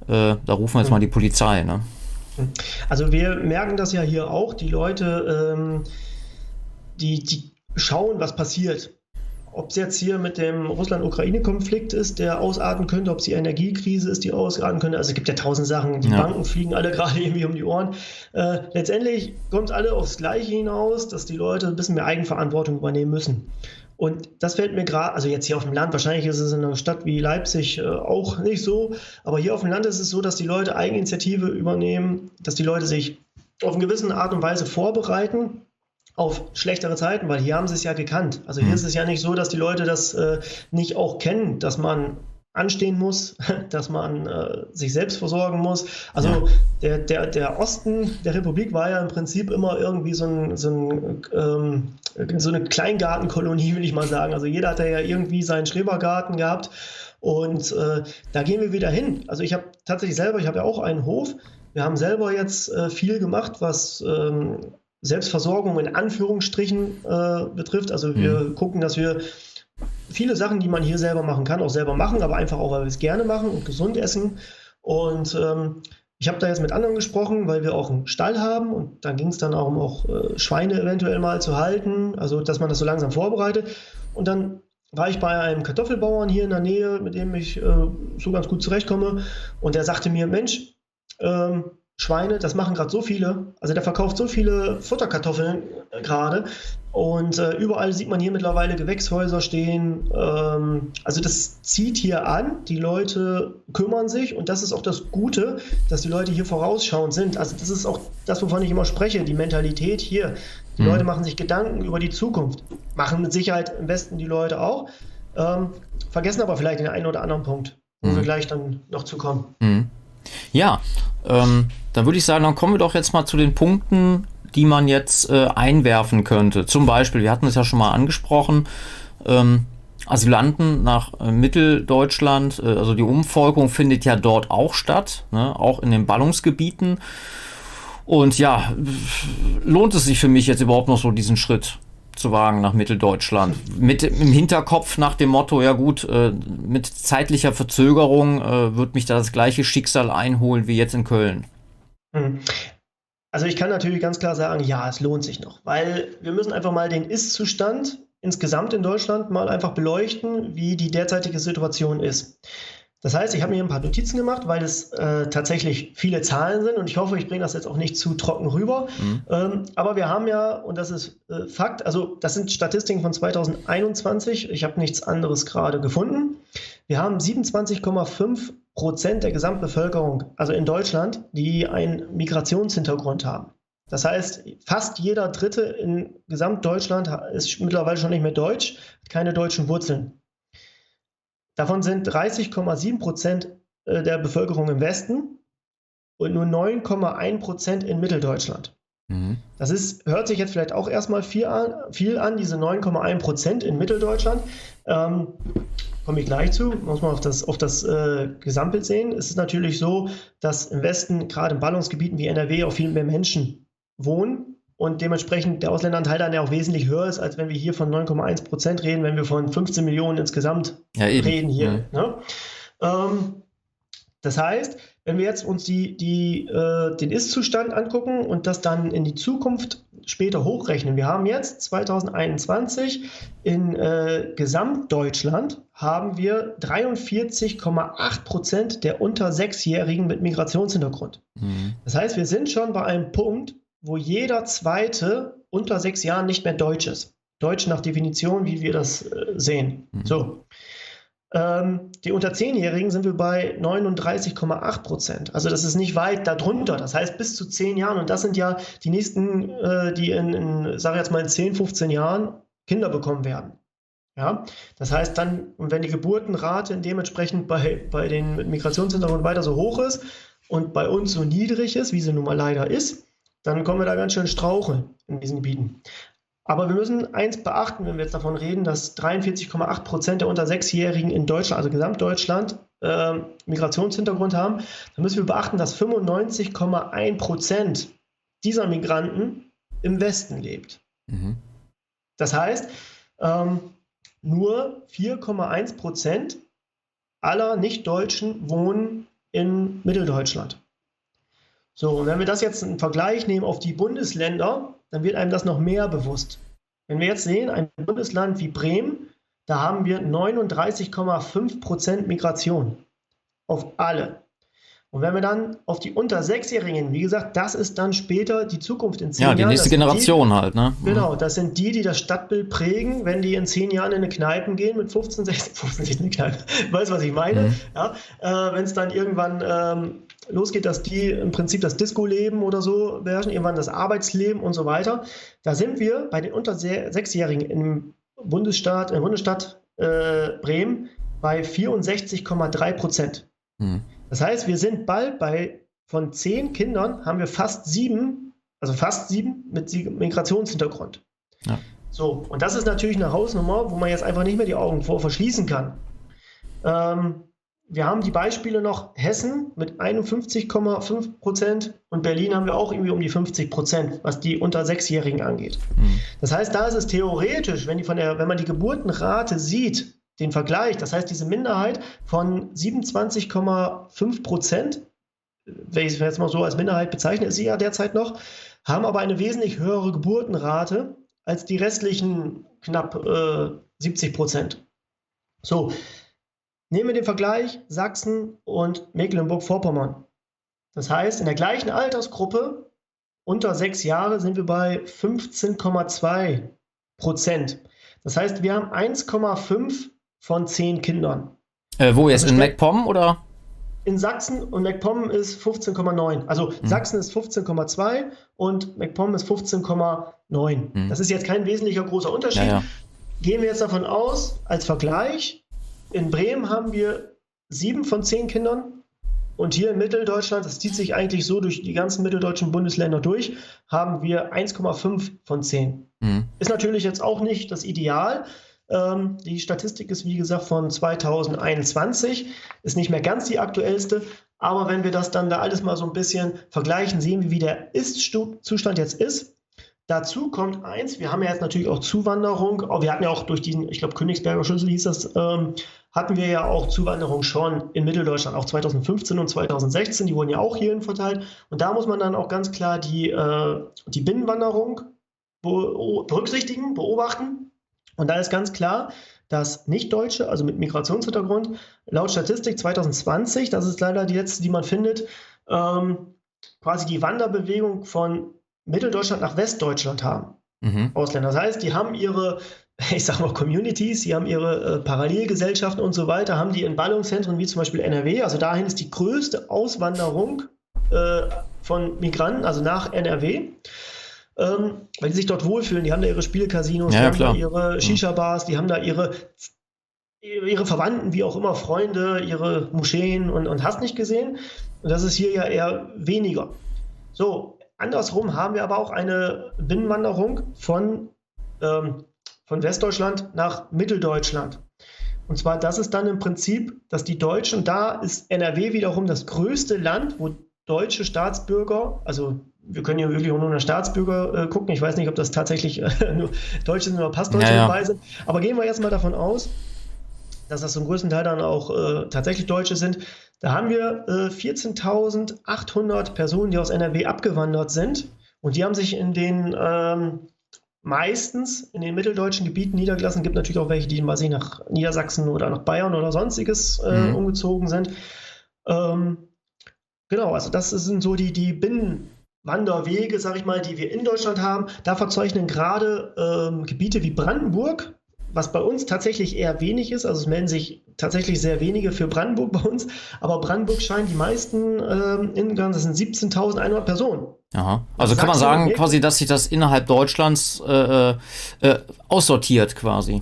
äh, da rufen wir jetzt mal die Polizei. Ne? Also wir merken das ja hier auch, die Leute, ähm, die, die schauen, was passiert. Ob es jetzt hier mit dem Russland-Ukraine-Konflikt ist, der ausarten könnte, ob es die Energiekrise ist, die ausarten könnte. Also es gibt ja tausend Sachen. Die ja. Banken fliegen alle gerade irgendwie um die Ohren. Äh, letztendlich kommt es alle aufs Gleiche hinaus, dass die Leute ein bisschen mehr Eigenverantwortung übernehmen müssen. Und das fällt mir gerade, also jetzt hier auf dem Land, wahrscheinlich ist es in einer Stadt wie Leipzig äh, auch nicht so, aber hier auf dem Land ist es so, dass die Leute Eigeninitiative übernehmen, dass die Leute sich auf eine gewisse Art und Weise vorbereiten auf schlechtere Zeiten, weil hier haben sie es ja gekannt. Also hier mhm. ist es ja nicht so, dass die Leute das äh, nicht auch kennen, dass man anstehen muss, dass man äh, sich selbst versorgen muss. Also ja. der, der, der Osten der Republik war ja im Prinzip immer irgendwie so, ein, so, ein, ähm, so eine Kleingartenkolonie, will ich mal sagen. Also jeder hatte ja irgendwie seinen Schrebergarten gehabt und äh, da gehen wir wieder hin. Also ich habe tatsächlich selber, ich habe ja auch einen Hof. Wir haben selber jetzt äh, viel gemacht, was ähm, Selbstversorgung in Anführungsstrichen äh, betrifft. Also wir mhm. gucken, dass wir viele Sachen, die man hier selber machen kann, auch selber machen, aber einfach auch, weil wir es gerne machen und gesund essen. Und ähm, ich habe da jetzt mit anderen gesprochen, weil wir auch einen Stall haben und dann ging es dann auch um auch äh, Schweine eventuell mal zu halten, also dass man das so langsam vorbereitet. Und dann war ich bei einem Kartoffelbauern hier in der Nähe, mit dem ich äh, so ganz gut zurechtkomme und der sagte mir, Mensch, ähm, Schweine, das machen gerade so viele. Also der verkauft so viele Futterkartoffeln äh, gerade. Und äh, überall sieht man hier mittlerweile Gewächshäuser stehen. Ähm, also das zieht hier an. Die Leute kümmern sich und das ist auch das Gute, dass die Leute hier vorausschauend sind. Also das ist auch das, wovon ich immer spreche, die Mentalität hier. Die mhm. Leute machen sich Gedanken über die Zukunft. Machen mit Sicherheit im Westen die Leute auch. Ähm, vergessen aber vielleicht den einen oder anderen Punkt, wo mhm. wir gleich dann noch zu kommen. Mhm. Ja, ähm, dann würde ich sagen, dann kommen wir doch jetzt mal zu den Punkten, die man jetzt äh, einwerfen könnte. Zum Beispiel, wir hatten es ja schon mal angesprochen, ähm, Asylanten nach äh, Mitteldeutschland, äh, also die Umvolkung findet ja dort auch statt, ne? auch in den Ballungsgebieten. Und ja, lohnt es sich für mich jetzt überhaupt noch so diesen Schritt? zu wagen nach Mitteldeutschland. Mit im Hinterkopf nach dem Motto, ja gut, äh, mit zeitlicher Verzögerung äh, wird mich da das gleiche Schicksal einholen wie jetzt in Köln. Hm. Also ich kann natürlich ganz klar sagen, ja, es lohnt sich noch, weil wir müssen einfach mal den Ist-Zustand insgesamt in Deutschland mal einfach beleuchten, wie die derzeitige Situation ist. Das heißt, ich habe mir ein paar Notizen gemacht, weil es äh, tatsächlich viele Zahlen sind und ich hoffe, ich bringe das jetzt auch nicht zu trocken rüber. Mhm. Ähm, aber wir haben ja, und das ist äh, Fakt, also das sind Statistiken von 2021, ich habe nichts anderes gerade gefunden. Wir haben 27,5 Prozent der Gesamtbevölkerung, also in Deutschland, die einen Migrationshintergrund haben. Das heißt, fast jeder Dritte in Gesamtdeutschland ist mittlerweile schon nicht mehr deutsch, keine deutschen Wurzeln. Davon sind 30,7 Prozent äh, der Bevölkerung im Westen und nur 9,1 Prozent in Mitteldeutschland. Mhm. Das ist, hört sich jetzt vielleicht auch erstmal viel an, viel an diese 9,1 Prozent in Mitteldeutschland. Ähm, komme ich gleich zu, muss man auf das, auf das äh, Gesamtbild sehen. Es ist natürlich so, dass im Westen, gerade in Ballungsgebieten wie NRW, auch viel mehr Menschen wohnen und dementsprechend der Ausländeranteil dann ja auch wesentlich höher ist, als wenn wir hier von 9,1 Prozent reden, wenn wir von 15 Millionen insgesamt ja, reden hier. Ja. Ne? Ähm, das heißt, wenn wir jetzt uns die, die, äh, den Ist-Zustand angucken und das dann in die Zukunft später hochrechnen, wir haben jetzt 2021 in äh, Gesamtdeutschland haben wir 43,8 Prozent der unter Sechsjährigen mit Migrationshintergrund. Mhm. Das heißt, wir sind schon bei einem Punkt, wo jeder Zweite unter sechs Jahren nicht mehr Deutsch ist. Deutsch nach Definition, wie wir das äh, sehen. Mhm. So. Ähm, die unter Zehnjährigen sind wir bei 39,8 Prozent. Also das ist nicht weit darunter. Das heißt bis zu zehn Jahren. Und das sind ja die nächsten, äh, die in, in sage jetzt mal in 10, 15 Jahren Kinder bekommen werden. Ja, das heißt dann, wenn die Geburtenrate dementsprechend bei, bei den Migrationshintergrund weiter so hoch ist und bei uns so niedrig ist, wie sie nun mal leider ist, dann kommen wir da ganz schön straucheln in diesen Gebieten. Aber wir müssen eins beachten, wenn wir jetzt davon reden, dass 43,8 Prozent der unter Sechsjährigen in Deutschland, also Gesamtdeutschland, äh, Migrationshintergrund haben. Dann müssen wir beachten, dass 95,1 Prozent dieser Migranten im Westen lebt. Mhm. Das heißt, ähm, nur 4,1 Prozent aller Nicht-Deutschen wohnen in Mitteldeutschland. So, und wenn wir das jetzt einen Vergleich nehmen auf die Bundesländer, dann wird einem das noch mehr bewusst. Wenn wir jetzt sehen, ein Bundesland wie Bremen, da haben wir 39,5 Prozent Migration auf alle. Und wenn wir dann auf die unter Sechsjährigen, wie gesagt, das ist dann später die Zukunft in zehn Jahren. Ja, die nächste Generation die, halt, ne? Mhm. Genau, das sind die, die das Stadtbild prägen, wenn die in zehn Jahren in eine Kneipen gehen mit 15, 16, 15, 16 Kneipen. Weißt du, was ich meine? Mhm. Ja, äh, wenn es dann irgendwann ähm, losgeht, dass die im Prinzip das Disco-Leben oder so beherrschen, irgendwann das Arbeitsleben und so weiter. Da sind wir bei den unter Sechsjährigen im Bundesstaat, in der Bundesstadt äh, Bremen bei 64,3 Prozent. Mhm. Das heißt, wir sind bald bei, von zehn Kindern haben wir fast sieben, also fast sieben mit Migrationshintergrund. Ja. So, und das ist natürlich eine Hausnummer, wo man jetzt einfach nicht mehr die Augen vor verschließen kann. Ähm, wir haben die Beispiele noch Hessen mit 51,5 Prozent und Berlin haben wir auch irgendwie um die 50 Prozent, was die unter Sechsjährigen angeht. Mhm. Das heißt, da ist es theoretisch, wenn, die von der, wenn man die Geburtenrate sieht, den Vergleich, das heißt, diese Minderheit von 27,5 Prozent, wenn ich es jetzt mal so als Minderheit bezeichne, ist sie ja derzeit noch, haben aber eine wesentlich höhere Geburtenrate als die restlichen knapp äh, 70 Prozent. So, nehmen wir den Vergleich Sachsen und Mecklenburg-Vorpommern. Das heißt, in der gleichen Altersgruppe unter sechs Jahre sind wir bei 15,2 Prozent. Das heißt, wir haben 1,5 von zehn Kindern. Äh, wo jetzt? Also in MacPom oder? In Sachsen und MacPom ist 15,9. Also mhm. Sachsen ist 15,2 und MacPom ist 15,9. Mhm. Das ist jetzt kein wesentlicher großer Unterschied. Ja, ja. Gehen wir jetzt davon aus, als Vergleich, in Bremen haben wir sieben von zehn Kindern und hier in Mitteldeutschland, das zieht sich eigentlich so durch die ganzen mitteldeutschen Bundesländer durch, haben wir 1,5 von 10. Mhm. Ist natürlich jetzt auch nicht das Ideal, ähm, die Statistik ist, wie gesagt, von 2021, ist nicht mehr ganz die aktuellste. Aber wenn wir das dann da alles mal so ein bisschen vergleichen, sehen wir, wie der Ist-Zustand jetzt ist. Dazu kommt eins, wir haben ja jetzt natürlich auch Zuwanderung. Wir hatten ja auch durch diesen, ich glaube, Königsberger Schlüssel hieß das, ähm, hatten wir ja auch Zuwanderung schon in Mitteldeutschland, auch 2015 und 2016. Die wurden ja auch hierhin verteilt. Und da muss man dann auch ganz klar die, äh, die Binnenwanderung berücksichtigen, beobachten. Und da ist ganz klar, dass Nicht-Deutsche, also mit Migrationshintergrund, laut Statistik 2020, das ist leider die letzte, die man findet, ähm, quasi die Wanderbewegung von Mitteldeutschland nach Westdeutschland haben. Mhm. Ausländer. Das heißt, die haben ihre, ich sag mal, Communities, die haben ihre äh, Parallelgesellschaften und so weiter, haben die in Ballungszentren wie zum Beispiel NRW. Also dahin ist die größte Auswanderung äh, von Migranten, also nach NRW ähm, weil die sich dort wohlfühlen. Die haben da ihre Spielcasinos, ja, die klar. haben da ihre Shisha-Bars, die haben da ihre, ihre Verwandten, wie auch immer, Freunde, ihre Moscheen und, und hast nicht gesehen. Und das ist hier ja eher weniger. So, andersrum haben wir aber auch eine Binnenwanderung von, ähm, von Westdeutschland nach Mitteldeutschland. Und zwar, das ist dann im Prinzip, dass die Deutschen, da ist NRW wiederum das größte Land, wo deutsche Staatsbürger, also wir können ja wirklich nur nach Staatsbürger äh, gucken. Ich weiß nicht, ob das tatsächlich äh, nur Deutsche sind oder Passdeutsche ja, ja. dabei sind. Aber gehen wir jetzt mal davon aus, dass das zum größten Teil dann auch äh, tatsächlich Deutsche sind. Da haben wir 14.800 äh, Personen, die aus NRW abgewandert sind. Und die haben sich in den ähm, meistens in den mitteldeutschen Gebieten niedergelassen. Es gibt natürlich auch welche, die mal sehen, nach Niedersachsen oder nach Bayern oder sonstiges äh, mhm. umgezogen sind. Ähm, genau, also das sind so die, die Binnen- Wanderwege, sag ich mal, die wir in Deutschland haben. Da verzeichnen gerade ähm, Gebiete wie Brandenburg, was bei uns tatsächlich eher wenig ist. Also es melden sich tatsächlich sehr wenige für Brandenburg bei uns. Aber Brandenburg scheint die meisten ähm, in das sind 17.100 Personen. Aha. Also kann man sagen, quasi, dass sich das innerhalb Deutschlands äh, äh, aussortiert quasi.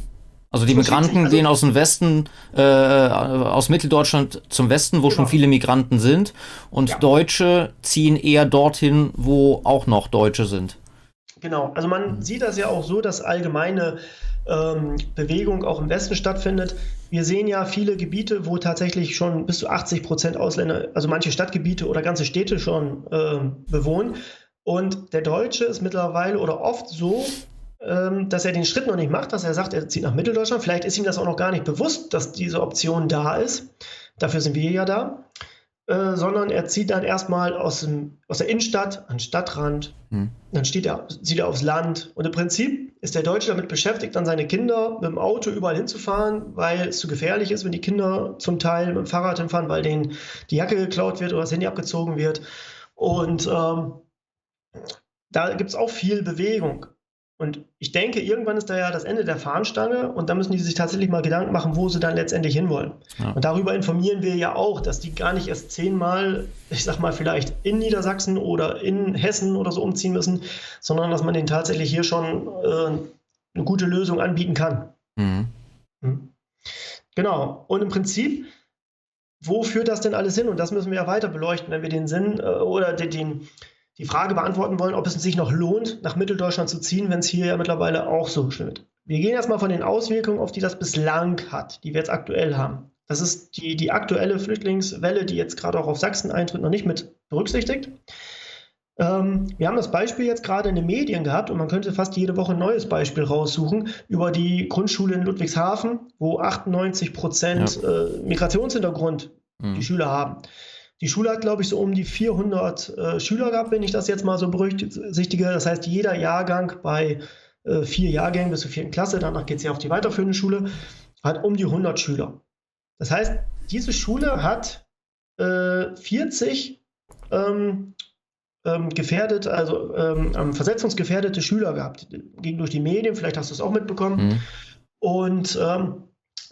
Also die Migranten also, gehen aus dem Westen, äh, aus Mitteldeutschland zum Westen, wo genau. schon viele Migranten sind. Und ja. Deutsche ziehen eher dorthin, wo auch noch Deutsche sind. Genau, also man sieht das ja auch so, dass allgemeine ähm, Bewegung auch im Westen stattfindet. Wir sehen ja viele Gebiete, wo tatsächlich schon bis zu 80 Prozent Ausländer, also manche Stadtgebiete oder ganze Städte schon äh, bewohnen. Und der Deutsche ist mittlerweile oder oft so, ähm, dass er den Schritt noch nicht macht, dass er sagt, er zieht nach Mitteldeutschland. Vielleicht ist ihm das auch noch gar nicht bewusst, dass diese Option da ist. Dafür sind wir ja da. Äh, sondern er zieht dann erstmal aus, dem, aus der Innenstadt an den Stadtrand. Hm. Dann steht er, zieht er aufs Land. Und im Prinzip ist der Deutsche damit beschäftigt, dann seine Kinder mit dem Auto überall hinzufahren, weil es zu gefährlich ist, wenn die Kinder zum Teil mit dem Fahrrad hinfahren, weil denen die Jacke geklaut wird oder das Handy abgezogen wird. Und ähm, da gibt es auch viel Bewegung. Und ich denke, irgendwann ist da ja das Ende der Fahnenstange und da müssen die sich tatsächlich mal Gedanken machen, wo sie dann letztendlich hinwollen. Ja. Und darüber informieren wir ja auch, dass die gar nicht erst zehnmal, ich sag mal, vielleicht in Niedersachsen oder in Hessen oder so umziehen müssen, sondern dass man denen tatsächlich hier schon äh, eine gute Lösung anbieten kann. Mhm. Mhm. Genau. Und im Prinzip, wo führt das denn alles hin? Und das müssen wir ja weiter beleuchten, wenn wir den Sinn äh, oder den, den die Frage beantworten wollen, ob es sich noch lohnt, nach Mitteldeutschland zu ziehen, wenn es hier ja mittlerweile auch so stimmt. Wir gehen erstmal von den Auswirkungen auf die das bislang hat, die wir jetzt aktuell haben. Das ist die, die aktuelle Flüchtlingswelle, die jetzt gerade auch auf Sachsen eintritt, noch nicht mit berücksichtigt. Ähm, wir haben das Beispiel jetzt gerade in den Medien gehabt und man könnte fast jede Woche ein neues Beispiel raussuchen über die Grundschule in Ludwigshafen, wo 98 Prozent ja. äh, Migrationshintergrund mhm. die Schüler haben. Die Schule hat, glaube ich, so um die 400 äh, Schüler gehabt, wenn ich das jetzt mal so berücksichtige. Das heißt, jeder Jahrgang bei äh, vier Jahrgängen bis zur vierten Klasse, danach geht es ja auf die weiterführende Schule, hat um die 100 Schüler. Das heißt, diese Schule hat äh, 40 ähm, ähm, gefährdet, also ähm, versetzungsgefährdete Schüler gehabt. Ging durch die Medien, vielleicht hast du es auch mitbekommen. Mhm. Und ähm,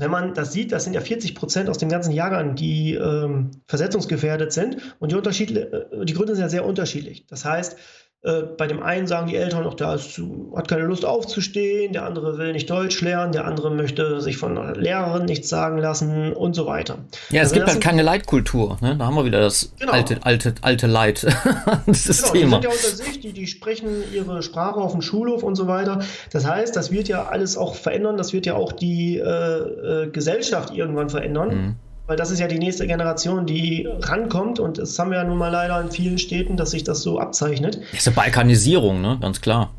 wenn man das sieht, das sind ja 40 Prozent aus dem ganzen Jahrgang, die ähm, versetzungsgefährdet sind. Und die, Unterschied, äh, die Gründe sind ja sehr unterschiedlich. Das heißt, äh, bei dem einen sagen die Eltern noch, der ist, hat keine Lust aufzustehen, der andere will nicht Deutsch lernen, der andere möchte sich von einer Lehrerin nichts sagen lassen und so weiter. Ja, es also gibt halt keine Leitkultur. Ne? Da haben wir wieder das genau. alte, alte, alte Leid. das genau, Thema. Die sind ja unter sich, die, die sprechen ihre Sprache auf dem Schulhof und so weiter. Das heißt, das wird ja alles auch verändern, das wird ja auch die äh, äh, Gesellschaft irgendwann verändern. Mhm weil das ist ja die nächste Generation, die rankommt und das haben wir ja nun mal leider in vielen Städten, dass sich das so abzeichnet. Das ist eine Balkanisierung, ne? Ganz klar.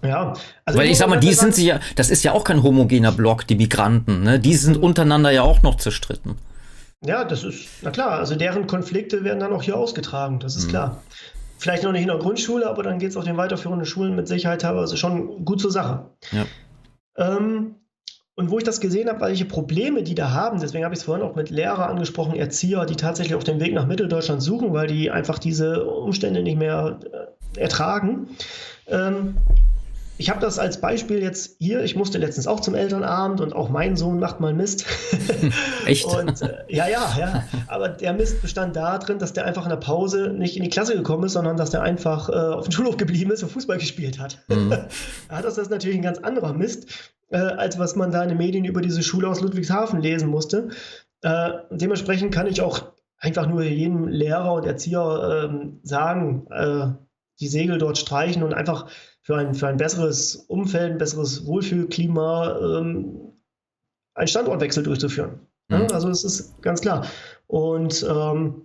Ja, also weil ich sag mal, die sind sich ja, das ist ja auch kein homogener Block, die Migranten, ne? Die sind untereinander ja auch noch zerstritten. Ja, das ist, na klar, also deren Konflikte werden dann auch hier ausgetragen, das ist mhm. klar. Vielleicht noch nicht in der Grundschule, aber dann geht es auf den weiterführenden Schulen mit Sicherheit teilweise schon gut zur Sache. Ja. Ähm, und wo ich das gesehen habe, welche Probleme die da haben, deswegen habe ich es vorhin auch mit Lehrer angesprochen, Erzieher, die tatsächlich auf dem Weg nach Mitteldeutschland suchen, weil die einfach diese Umstände nicht mehr äh, ertragen. Ähm, ich habe das als Beispiel jetzt hier. Ich musste letztens auch zum Elternabend und auch mein Sohn macht mal Mist. Echt? und, äh, ja, ja, ja. Aber der Mist bestand darin, dass der einfach in der Pause nicht in die Klasse gekommen ist, sondern dass der einfach äh, auf dem Schulhof geblieben ist und Fußball gespielt hat. Mhm. ja, das ist natürlich ein ganz anderer Mist äh, als was man da in den Medien über diese Schule aus Ludwigshafen lesen musste. Äh, dementsprechend kann ich auch einfach nur jedem Lehrer und Erzieher ähm, sagen, äh, die Segel dort streichen und einfach für ein, für ein besseres Umfeld, ein besseres Wohlfühlklima ähm, einen Standortwechsel durchzuführen. Mhm. Also es ist ganz klar. Und ähm,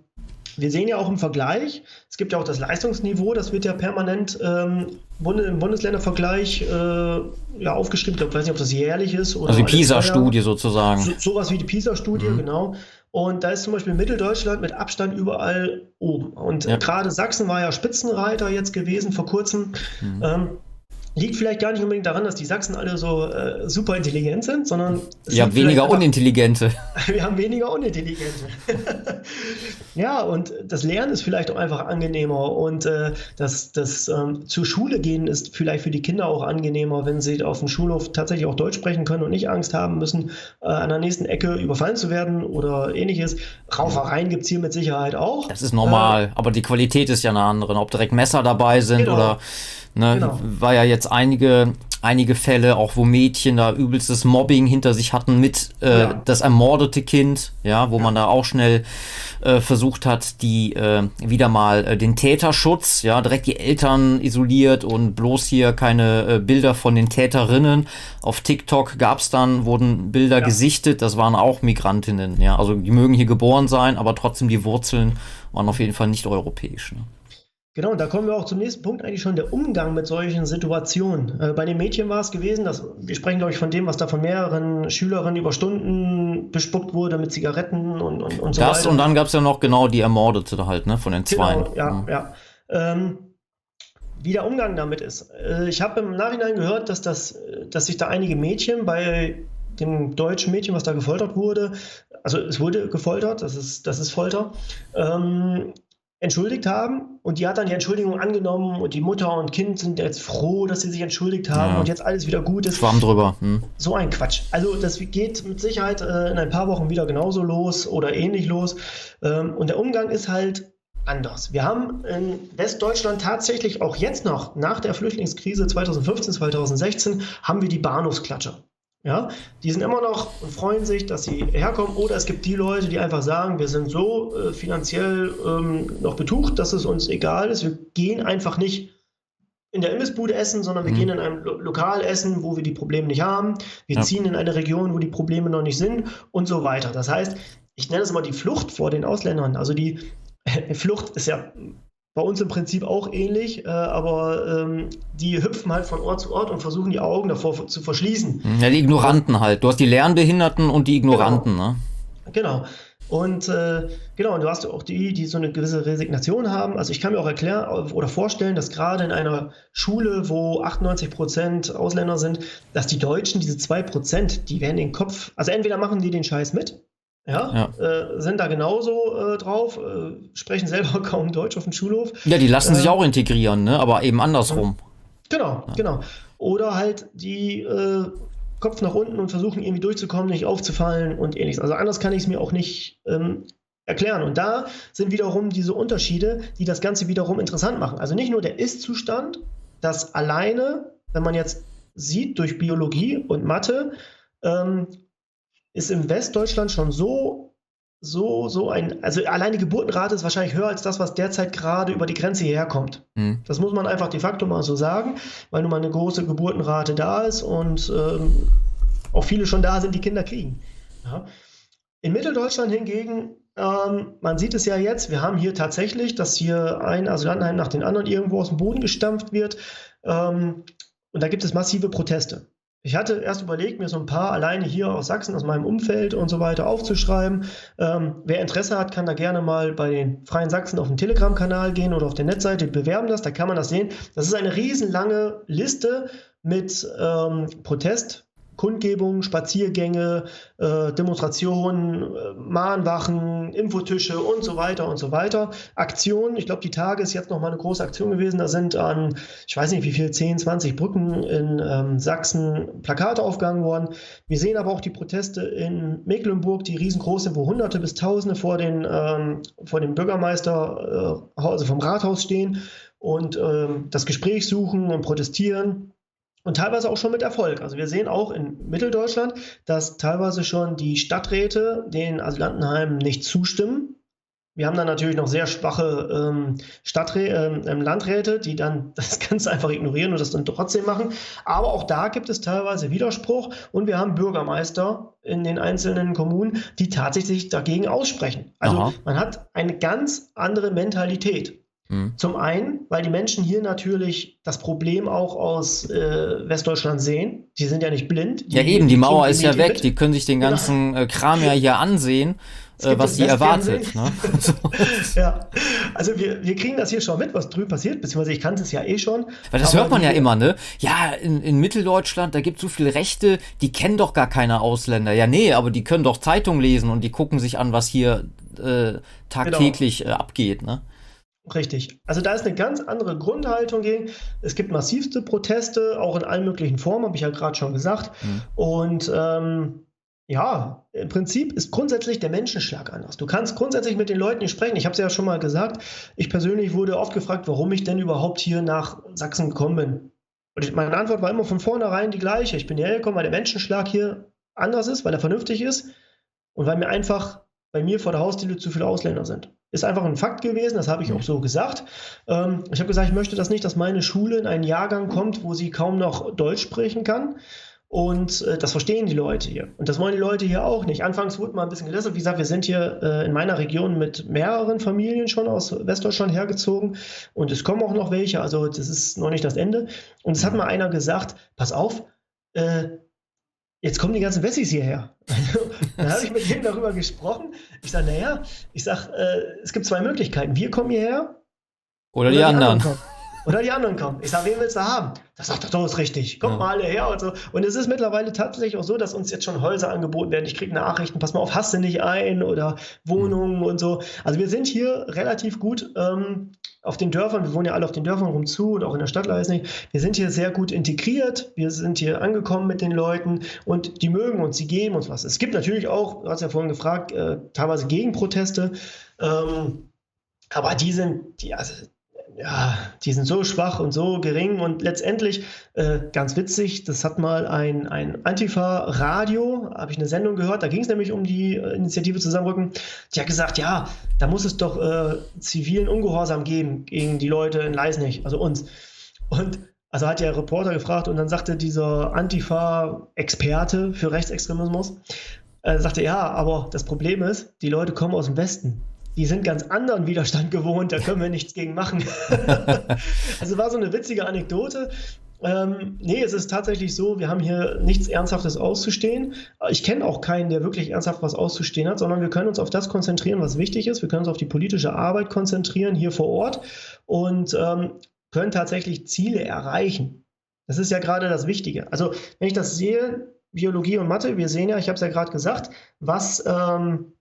wir sehen ja auch im Vergleich, es gibt ja auch das Leistungsniveau, das wird ja permanent ähm, im Bundesländervergleich äh, ja, aufgeschrieben. Ich weiß nicht, ob das jährlich ist. Oder also die PISA-Studie sozusagen. So, sowas wie die PISA-Studie, mhm. genau. Und da ist zum Beispiel Mitteldeutschland mit Abstand überall oben. Und ja. gerade Sachsen war ja Spitzenreiter jetzt gewesen vor kurzem. Mhm. Ähm, liegt vielleicht gar nicht unbedingt daran, dass die Sachsen alle so äh, super intelligent sind, sondern. Ja, weniger Unintelligente. Wir haben weniger Unintelligente. ja, und das Lernen ist vielleicht auch einfach angenehmer und äh, das, das ähm, zur Schule gehen ist vielleicht für die Kinder auch angenehmer, wenn sie auf dem Schulhof tatsächlich auch Deutsch sprechen können und nicht Angst haben müssen, äh, an der nächsten Ecke überfallen zu werden oder ähnliches. Raufereien gibt es hier mit Sicherheit auch. Das ist normal, äh, aber die Qualität ist ja eine andere. Ob direkt Messer dabei sind genau. oder Ne, genau. War ja jetzt einige einige Fälle, auch wo Mädchen da übelstes Mobbing hinter sich hatten mit äh, ja. das ermordete Kind, ja, wo ja. man da auch schnell äh, versucht hat, die äh, wieder mal äh, den Täterschutz, ja, direkt die Eltern isoliert und bloß hier keine äh, Bilder von den Täterinnen. Auf TikTok gab's dann, wurden Bilder ja. gesichtet, das waren auch Migrantinnen, ja, also die mögen hier geboren sein, aber trotzdem die Wurzeln waren auf jeden Fall nicht europäisch. Ne? Genau, und da kommen wir auch zum nächsten Punkt, eigentlich schon der Umgang mit solchen Situationen. Äh, bei den Mädchen war es gewesen, dass wir sprechen, glaube ich, von dem, was da von mehreren Schülerinnen über Stunden bespuckt wurde mit Zigaretten und, und, und so das, weiter. Und dann gab es ja noch genau die Ermordete halt, ne, von den zwei. Genau, ja, mhm. ja. Ähm, wie der Umgang damit ist. Äh, ich habe im Nachhinein gehört, dass, das, dass sich da einige Mädchen bei dem deutschen Mädchen, was da gefoltert wurde, also es wurde gefoltert, das ist, das ist Folter, ähm, entschuldigt haben und die hat dann die Entschuldigung angenommen und die Mutter und Kind sind jetzt froh, dass sie sich entschuldigt haben ja. und jetzt alles wieder gut ist. Schwamm drüber. Hm. So ein Quatsch. Also das geht mit Sicherheit äh, in ein paar Wochen wieder genauso los oder ähnlich los ähm, und der Umgang ist halt anders. Wir haben in Westdeutschland tatsächlich auch jetzt noch nach der Flüchtlingskrise 2015, 2016 haben wir die Bahnhofsklatscher. Ja, die sind immer noch und freuen sich, dass sie herkommen. Oder es gibt die Leute, die einfach sagen, wir sind so äh, finanziell ähm, noch betucht, dass es uns egal ist. Wir gehen einfach nicht in der Imbissbude essen, sondern wir mhm. gehen in einem Lo Lokal essen, wo wir die Probleme nicht haben. Wir ja. ziehen in eine Region, wo die Probleme noch nicht sind und so weiter. Das heißt, ich nenne es mal die Flucht vor den Ausländern. Also die Flucht ist ja bei uns im Prinzip auch ähnlich, äh, aber ähm, die hüpfen halt von Ort zu Ort und versuchen die Augen davor zu verschließen. Ja, die Ignoranten halt. Du hast die Lernbehinderten und die Ignoranten, genau. ne? Genau. Und äh, genau, und du hast auch die, die so eine gewisse Resignation haben. Also ich kann mir auch erklären oder vorstellen, dass gerade in einer Schule, wo 98 Prozent Ausländer sind, dass die Deutschen, diese 2 Prozent, die werden den Kopf, also entweder machen die den Scheiß mit ja, ja. Äh, sind da genauso äh, drauf, äh, sprechen selber kaum Deutsch auf dem Schulhof. Ja, die lassen sich ähm, auch integrieren, ne? aber eben andersrum. Genau, ja. genau. Oder halt die äh, Kopf nach unten und versuchen irgendwie durchzukommen, nicht aufzufallen und ähnliches. Also anders kann ich es mir auch nicht ähm, erklären. Und da sind wiederum diese Unterschiede, die das Ganze wiederum interessant machen. Also nicht nur der Ist-Zustand, dass alleine, wenn man jetzt sieht durch Biologie und Mathe, ähm, ist im Westdeutschland schon so, so, so ein, also allein die Geburtenrate ist wahrscheinlich höher als das, was derzeit gerade über die Grenze hierher kommt. Mhm. Das muss man einfach de facto mal so sagen, weil nun mal eine große Geburtenrate da ist und ähm, auch viele schon da sind, die Kinder kriegen. Ja. In Mitteldeutschland hingegen, ähm, man sieht es ja jetzt, wir haben hier tatsächlich, dass hier ein Asylantenheim nach den anderen irgendwo aus dem Boden gestampft wird. Ähm, und da gibt es massive Proteste. Ich hatte erst überlegt, mir so ein paar alleine hier aus Sachsen, aus meinem Umfeld und so weiter aufzuschreiben. Ähm, wer Interesse hat, kann da gerne mal bei den Freien Sachsen auf den Telegram-Kanal gehen oder auf der Netseite, bewerben das, da kann man das sehen. Das ist eine riesenlange Liste mit ähm, Protest, Kundgebungen, Spaziergänge, äh, Demonstrationen, äh, Mahnwachen, Infotische und so weiter und so weiter. Aktionen, ich glaube, die Tage ist jetzt nochmal eine große Aktion gewesen. Da sind an, ich weiß nicht wie viel, 10, 20 Brücken in ähm, Sachsen Plakate aufgegangen worden. Wir sehen aber auch die Proteste in Mecklenburg, die riesengroß sind, wo Hunderte bis Tausende vor, den, ähm, vor dem Bürgermeister, äh, also vom Rathaus stehen und ähm, das Gespräch suchen und protestieren und teilweise auch schon mit Erfolg. Also wir sehen auch in Mitteldeutschland, dass teilweise schon die Stadträte den Asylantenheimen nicht zustimmen. Wir haben dann natürlich noch sehr schwache ähm, Stadträ äh, Landräte, die dann das Ganze einfach ignorieren und das dann trotzdem machen. Aber auch da gibt es teilweise Widerspruch und wir haben Bürgermeister in den einzelnen Kommunen, die tatsächlich dagegen aussprechen. Also Aha. man hat eine ganz andere Mentalität. Mhm. Zum einen, weil die Menschen hier natürlich das Problem auch aus äh, Westdeutschland sehen. Die sind ja nicht blind. Ja, eben, die Mauer ist ja weg. Mit. Die können sich den ganzen genau. äh, Kram ja hier ansehen, äh, was sie erwartet. Ne? ja, also wir, wir kriegen das hier schon mit, was drüben passiert, beziehungsweise ich kannte es ja eh schon. Weil das hört man ja immer, ne? Ja, in, in Mitteldeutschland, da gibt es so viele Rechte, die kennen doch gar keine Ausländer. Ja, nee, aber die können doch Zeitung lesen und die gucken sich an, was hier äh, tagtäglich genau. abgeht, ne? Richtig. Also da ist eine ganz andere Grundhaltung gegen. Es gibt massivste Proteste, auch in allen möglichen Formen, habe ich ja gerade schon gesagt. Mhm. Und ähm, ja, im Prinzip ist grundsätzlich der Menschenschlag anders. Du kannst grundsätzlich mit den Leuten nicht sprechen. Ich habe es ja schon mal gesagt. Ich persönlich wurde oft gefragt, warum ich denn überhaupt hier nach Sachsen gekommen bin. Und meine Antwort war immer von vornherein die gleiche. Ich bin hierher gekommen, weil der Menschenschlag hier anders ist, weil er vernünftig ist und weil mir einfach bei mir vor der Haustür zu viele Ausländer sind. Ist einfach ein Fakt gewesen, das habe ich auch so gesagt. Ähm, ich habe gesagt, ich möchte das nicht, dass meine Schule in einen Jahrgang kommt, wo sie kaum noch Deutsch sprechen kann. Und äh, das verstehen die Leute hier. Und das wollen die Leute hier auch nicht. Anfangs wurde mal ein bisschen gelästert. Wie gesagt, wir sind hier äh, in meiner Region mit mehreren Familien schon aus Westdeutschland hergezogen. Und es kommen auch noch welche. Also das ist noch nicht das Ende. Und es hat mal einer gesagt, pass auf, äh, jetzt kommen die ganzen Wessis hierher. dann habe ich mit denen darüber gesprochen. Ich sage, naja, ich sage, äh, es gibt zwei Möglichkeiten. Wir kommen hierher. Oder, oder die, die, anderen. anderen oder die anderen kommen. Ich sage, wen willst du haben? Das sagt doch, ist richtig. Kommt ja. mal alle her und so. Und es ist mittlerweile tatsächlich auch so, dass uns jetzt schon Häuser angeboten werden. Ich kriege Nachrichten, pass mal auf, hast du nicht ein oder Wohnungen mhm. und so. Also wir sind hier relativ gut ähm, auf den Dörfern. Wir wohnen ja alle auf den Dörfern rum zu und auch in der Stadt Leisnig. Wir sind hier sehr gut integriert. Wir sind hier angekommen mit den Leuten und die mögen uns, sie geben uns was. Es gibt natürlich auch, du hast ja vorhin gefragt, äh, teilweise Gegenproteste. Ähm, aber die sind, die, also ja, die sind so schwach und so gering und letztendlich, äh, ganz witzig, das hat mal ein, ein Antifa-Radio, habe ich eine Sendung gehört, da ging es nämlich um die äh, Initiative Zusammenrücken, die hat gesagt, ja, da muss es doch äh, zivilen Ungehorsam geben gegen die Leute in Leisnig, also uns. Und also hat der Reporter gefragt und dann sagte dieser Antifa-Experte für Rechtsextremismus, äh, sagte, ja, aber das Problem ist, die Leute kommen aus dem Westen die sind ganz anderen Widerstand gewohnt, da können wir nichts gegen machen. also war so eine witzige Anekdote. Ähm, nee, es ist tatsächlich so, wir haben hier nichts Ernsthaftes auszustehen. Ich kenne auch keinen, der wirklich ernsthaft was auszustehen hat, sondern wir können uns auf das konzentrieren, was wichtig ist. Wir können uns auf die politische Arbeit konzentrieren hier vor Ort und ähm, können tatsächlich Ziele erreichen. Das ist ja gerade das Wichtige. Also, wenn ich das sehe, Biologie und Mathe, wir sehen ja, ich habe es ja gerade gesagt, was ähm,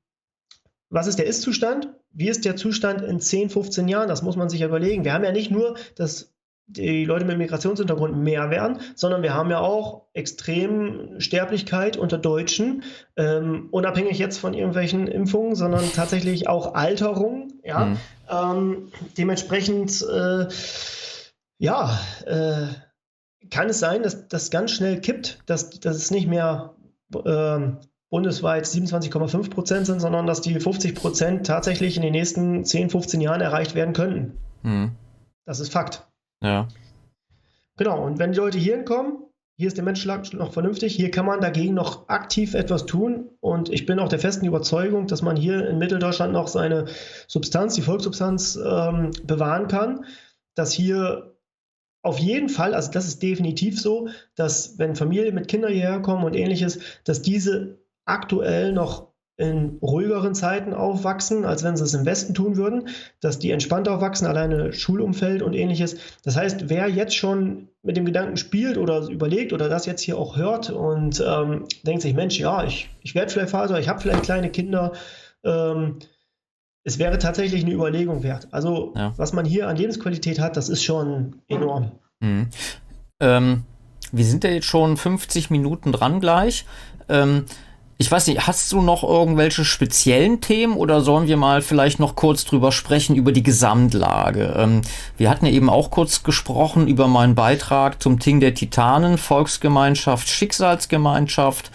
was ist der Ist-Zustand? Wie ist der Zustand in 10, 15 Jahren? Das muss man sich überlegen. Wir haben ja nicht nur, dass die Leute mit Migrationshintergrund mehr werden, sondern wir haben ja auch extrem Sterblichkeit unter Deutschen, ähm, unabhängig jetzt von irgendwelchen Impfungen, sondern tatsächlich auch Alterung. Ja? Mhm. Ähm, dementsprechend, äh, ja, äh, kann es sein, dass das ganz schnell kippt, dass, dass es nicht mehr äh, bundesweit 27,5 Prozent sind, sondern dass die 50 Prozent tatsächlich in den nächsten 10, 15 Jahren erreicht werden könnten. Mhm. Das ist Fakt. Ja. Genau, und wenn die Leute hier hinkommen, hier ist der Menschenschlag noch vernünftig, hier kann man dagegen noch aktiv etwas tun. Und ich bin auch der festen Überzeugung, dass man hier in Mitteldeutschland noch seine Substanz, die Volkssubstanz, ähm, bewahren kann. Dass hier auf jeden Fall, also das ist definitiv so, dass wenn Familien mit Kindern hierher kommen und ähnliches, dass diese aktuell noch in ruhigeren Zeiten aufwachsen, als wenn sie es im Westen tun würden, dass die entspannt aufwachsen, alleine Schulumfeld und ähnliches. Das heißt, wer jetzt schon mit dem Gedanken spielt oder überlegt oder das jetzt hier auch hört und ähm, denkt sich, Mensch, ja, ich, ich werde vielleicht Vater, ich habe vielleicht kleine Kinder, ähm, es wäre tatsächlich eine Überlegung wert. Also, ja. was man hier an Lebensqualität hat, das ist schon enorm. Mhm. Ähm, wir sind ja jetzt schon 50 Minuten dran gleich. Ähm, ich weiß nicht, hast du noch irgendwelche speziellen Themen oder sollen wir mal vielleicht noch kurz drüber sprechen über die Gesamtlage? Ähm, wir hatten ja eben auch kurz gesprochen über meinen Beitrag zum Ting der Titanen, Volksgemeinschaft, Schicksalsgemeinschaft.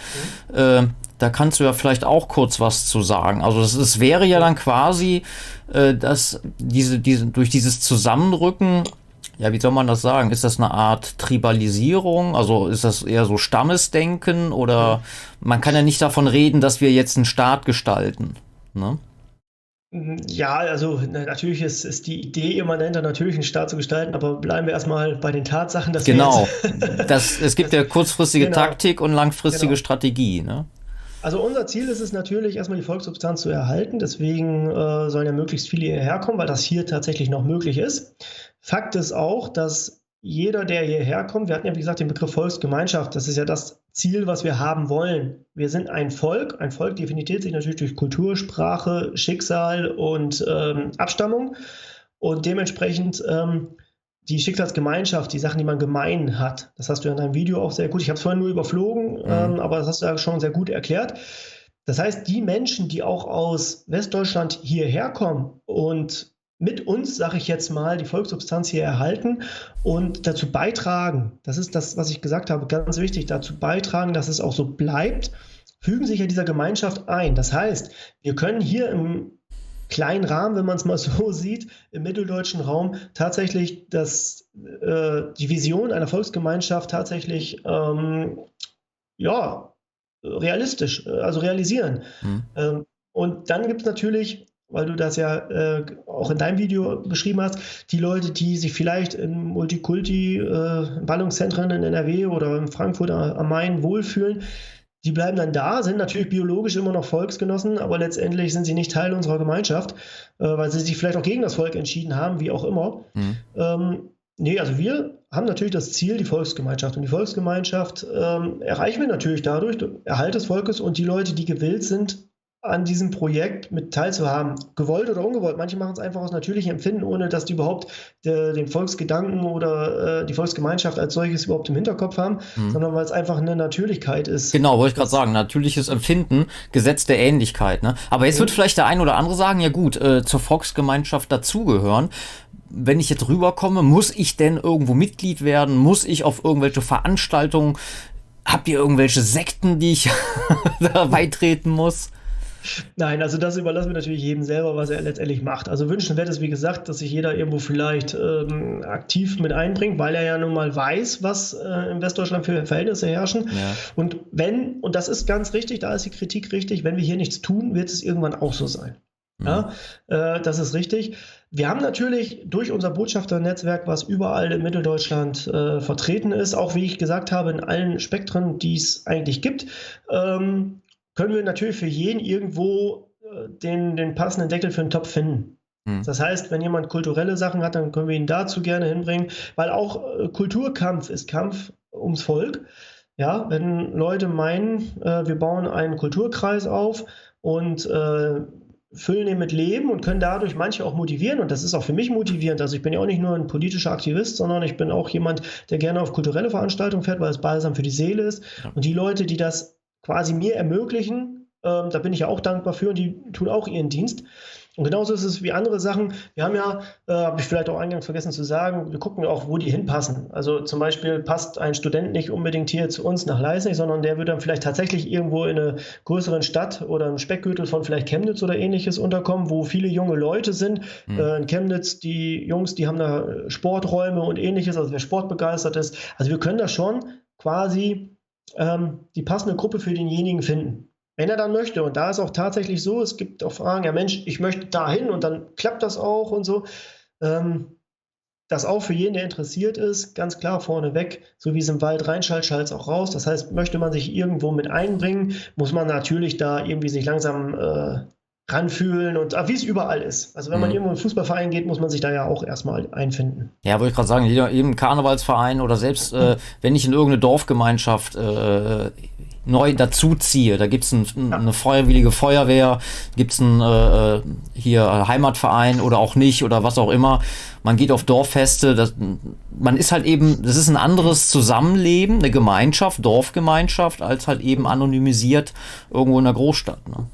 Mhm. Äh, da kannst du ja vielleicht auch kurz was zu sagen. Also es wäre ja dann quasi, äh, dass diese, diese, durch dieses Zusammenrücken ja, wie soll man das sagen? Ist das eine Art Tribalisierung? Also ist das eher so Stammesdenken oder man kann ja nicht davon reden, dass wir jetzt einen Staat gestalten. Ne? Ja, also natürlich ist, ist die Idee immanenter, natürlich einen Staat zu gestalten, aber bleiben wir erstmal bei den Tatsachen. Dass genau, das, es gibt ja kurzfristige genau. Taktik und langfristige genau. Strategie. Ne? Also unser Ziel ist es natürlich, erstmal die Volkssubstanz zu erhalten. Deswegen äh, sollen ja möglichst viele hierher kommen, weil das hier tatsächlich noch möglich ist. Fakt ist auch, dass jeder, der hierher kommt, wir hatten ja wie gesagt den Begriff Volksgemeinschaft, das ist ja das Ziel, was wir haben wollen. Wir sind ein Volk. Ein Volk definiert sich natürlich durch Kultur, Sprache, Schicksal und ähm, Abstammung. Und dementsprechend ähm, die Schicksalsgemeinschaft, die Sachen, die man gemein hat, das hast du in deinem Video auch sehr gut, ich habe es vorhin nur überflogen, mhm. ähm, aber das hast du ja schon sehr gut erklärt. Das heißt, die Menschen, die auch aus Westdeutschland hierher kommen und mit uns, sage ich jetzt mal, die Volkssubstanz hier erhalten und dazu beitragen, das ist das, was ich gesagt habe, ganz wichtig, dazu beitragen, dass es auch so bleibt, fügen sich ja dieser Gemeinschaft ein. Das heißt, wir können hier im kleinen Rahmen, wenn man es mal so sieht, im mitteldeutschen Raum tatsächlich das, äh, die Vision einer Volksgemeinschaft tatsächlich ähm, ja, realistisch, äh, also realisieren. Mhm. Ähm, und dann gibt es natürlich, weil du das ja äh, auch in deinem Video beschrieben hast, die Leute, die sich vielleicht in Multikulti-Ballungszentren äh, in NRW oder in Frankfurt am Main wohlfühlen, die bleiben dann da, sind natürlich biologisch immer noch Volksgenossen, aber letztendlich sind sie nicht Teil unserer Gemeinschaft, äh, weil sie sich vielleicht auch gegen das Volk entschieden haben, wie auch immer. Mhm. Ähm, nee, also wir haben natürlich das Ziel, die Volksgemeinschaft. Und die Volksgemeinschaft ähm, erreichen wir natürlich dadurch, Erhalt des Volkes und die Leute, die gewillt sind, an diesem Projekt mit teilzuhaben, gewollt oder ungewollt. Manche machen es einfach aus natürlichem Empfinden, ohne dass die überhaupt de, den Volksgedanken oder äh, die Volksgemeinschaft als solches überhaupt im Hinterkopf haben, mhm. sondern weil es einfach eine Natürlichkeit ist. Genau, wollte ich gerade sagen, natürliches Empfinden, Gesetz der Ähnlichkeit. Ne? Aber jetzt mhm. wird vielleicht der ein oder andere sagen, ja gut, äh, zur Volksgemeinschaft dazugehören wenn ich jetzt rüberkomme, muss ich denn irgendwo Mitglied werden? Muss ich auf irgendwelche Veranstaltungen? Habt ihr irgendwelche Sekten, die ich da beitreten muss? Nein, also das überlassen wir natürlich jedem selber, was er letztendlich macht. Also wünschenswert ist, wie gesagt, dass sich jeder irgendwo vielleicht ähm, aktiv mit einbringt, weil er ja nun mal weiß, was äh, in Westdeutschland für Verhältnisse herrschen. Ja. Und wenn, und das ist ganz richtig, da ist die Kritik richtig, wenn wir hier nichts tun, wird es irgendwann auch so sein. Mhm. Ja, äh, das ist richtig. Wir haben natürlich durch unser Botschafternetzwerk, was überall in Mitteldeutschland äh, vertreten ist, auch wie ich gesagt habe, in allen Spektren, die es eigentlich gibt, ähm, können wir natürlich für jeden irgendwo äh, den, den passenden Deckel für den Topf finden. Hm. Das heißt, wenn jemand kulturelle Sachen hat, dann können wir ihn dazu gerne hinbringen, weil auch äh, Kulturkampf ist Kampf ums Volk. Ja, wenn Leute meinen, äh, wir bauen einen Kulturkreis auf und äh, füllen ihn mit Leben und können dadurch manche auch motivieren. Und das ist auch für mich motivierend. Also ich bin ja auch nicht nur ein politischer Aktivist, sondern ich bin auch jemand, der gerne auf kulturelle Veranstaltungen fährt, weil es balsam für die Seele ist. Und die Leute, die das quasi mir ermöglichen. Ähm, da bin ich ja auch dankbar für und die tun auch ihren Dienst. Und genauso ist es wie andere Sachen. Wir haben ja, äh, habe ich vielleicht auch eingangs vergessen zu sagen, wir gucken auch, wo die hinpassen. Also zum Beispiel passt ein Student nicht unbedingt hier zu uns nach Leisnig, sondern der wird dann vielleicht tatsächlich irgendwo in einer größeren Stadt oder im Speckgürtel von vielleicht Chemnitz oder ähnliches unterkommen, wo viele junge Leute sind. Mhm. Äh, in Chemnitz, die Jungs, die haben da Sporträume und ähnliches, also wer sportbegeistert ist. Also wir können da schon quasi ähm, die passende Gruppe für denjenigen finden. Wenn er dann möchte. Und da ist auch tatsächlich so, es gibt auch Fragen, ja Mensch, ich möchte dahin und dann klappt das auch und so. Ähm, das auch für jeden, der interessiert ist, ganz klar vorneweg, so wie es im Wald reinschallt, schallt es auch raus. Das heißt, möchte man sich irgendwo mit einbringen, muss man natürlich da irgendwie sich langsam äh, ranfühlen und wie es überall ist. Also wenn man mhm. irgendwo in einen Fußballverein geht, muss man sich da ja auch erstmal einfinden. Ja, wollte ich gerade sagen, jeder, jedem Karnevalsverein oder selbst äh, wenn ich in irgendeine Dorfgemeinschaft äh, neu dazuziehe, da gibt es ein, ja. eine feuerwillige Feuerwehr, gibt es einen äh, äh, hier Heimatverein oder auch nicht oder was auch immer. Man geht auf Dorffeste, das, man ist halt eben, das ist ein anderes Zusammenleben, eine Gemeinschaft, Dorfgemeinschaft, als halt eben anonymisiert irgendwo in der Großstadt. Ne?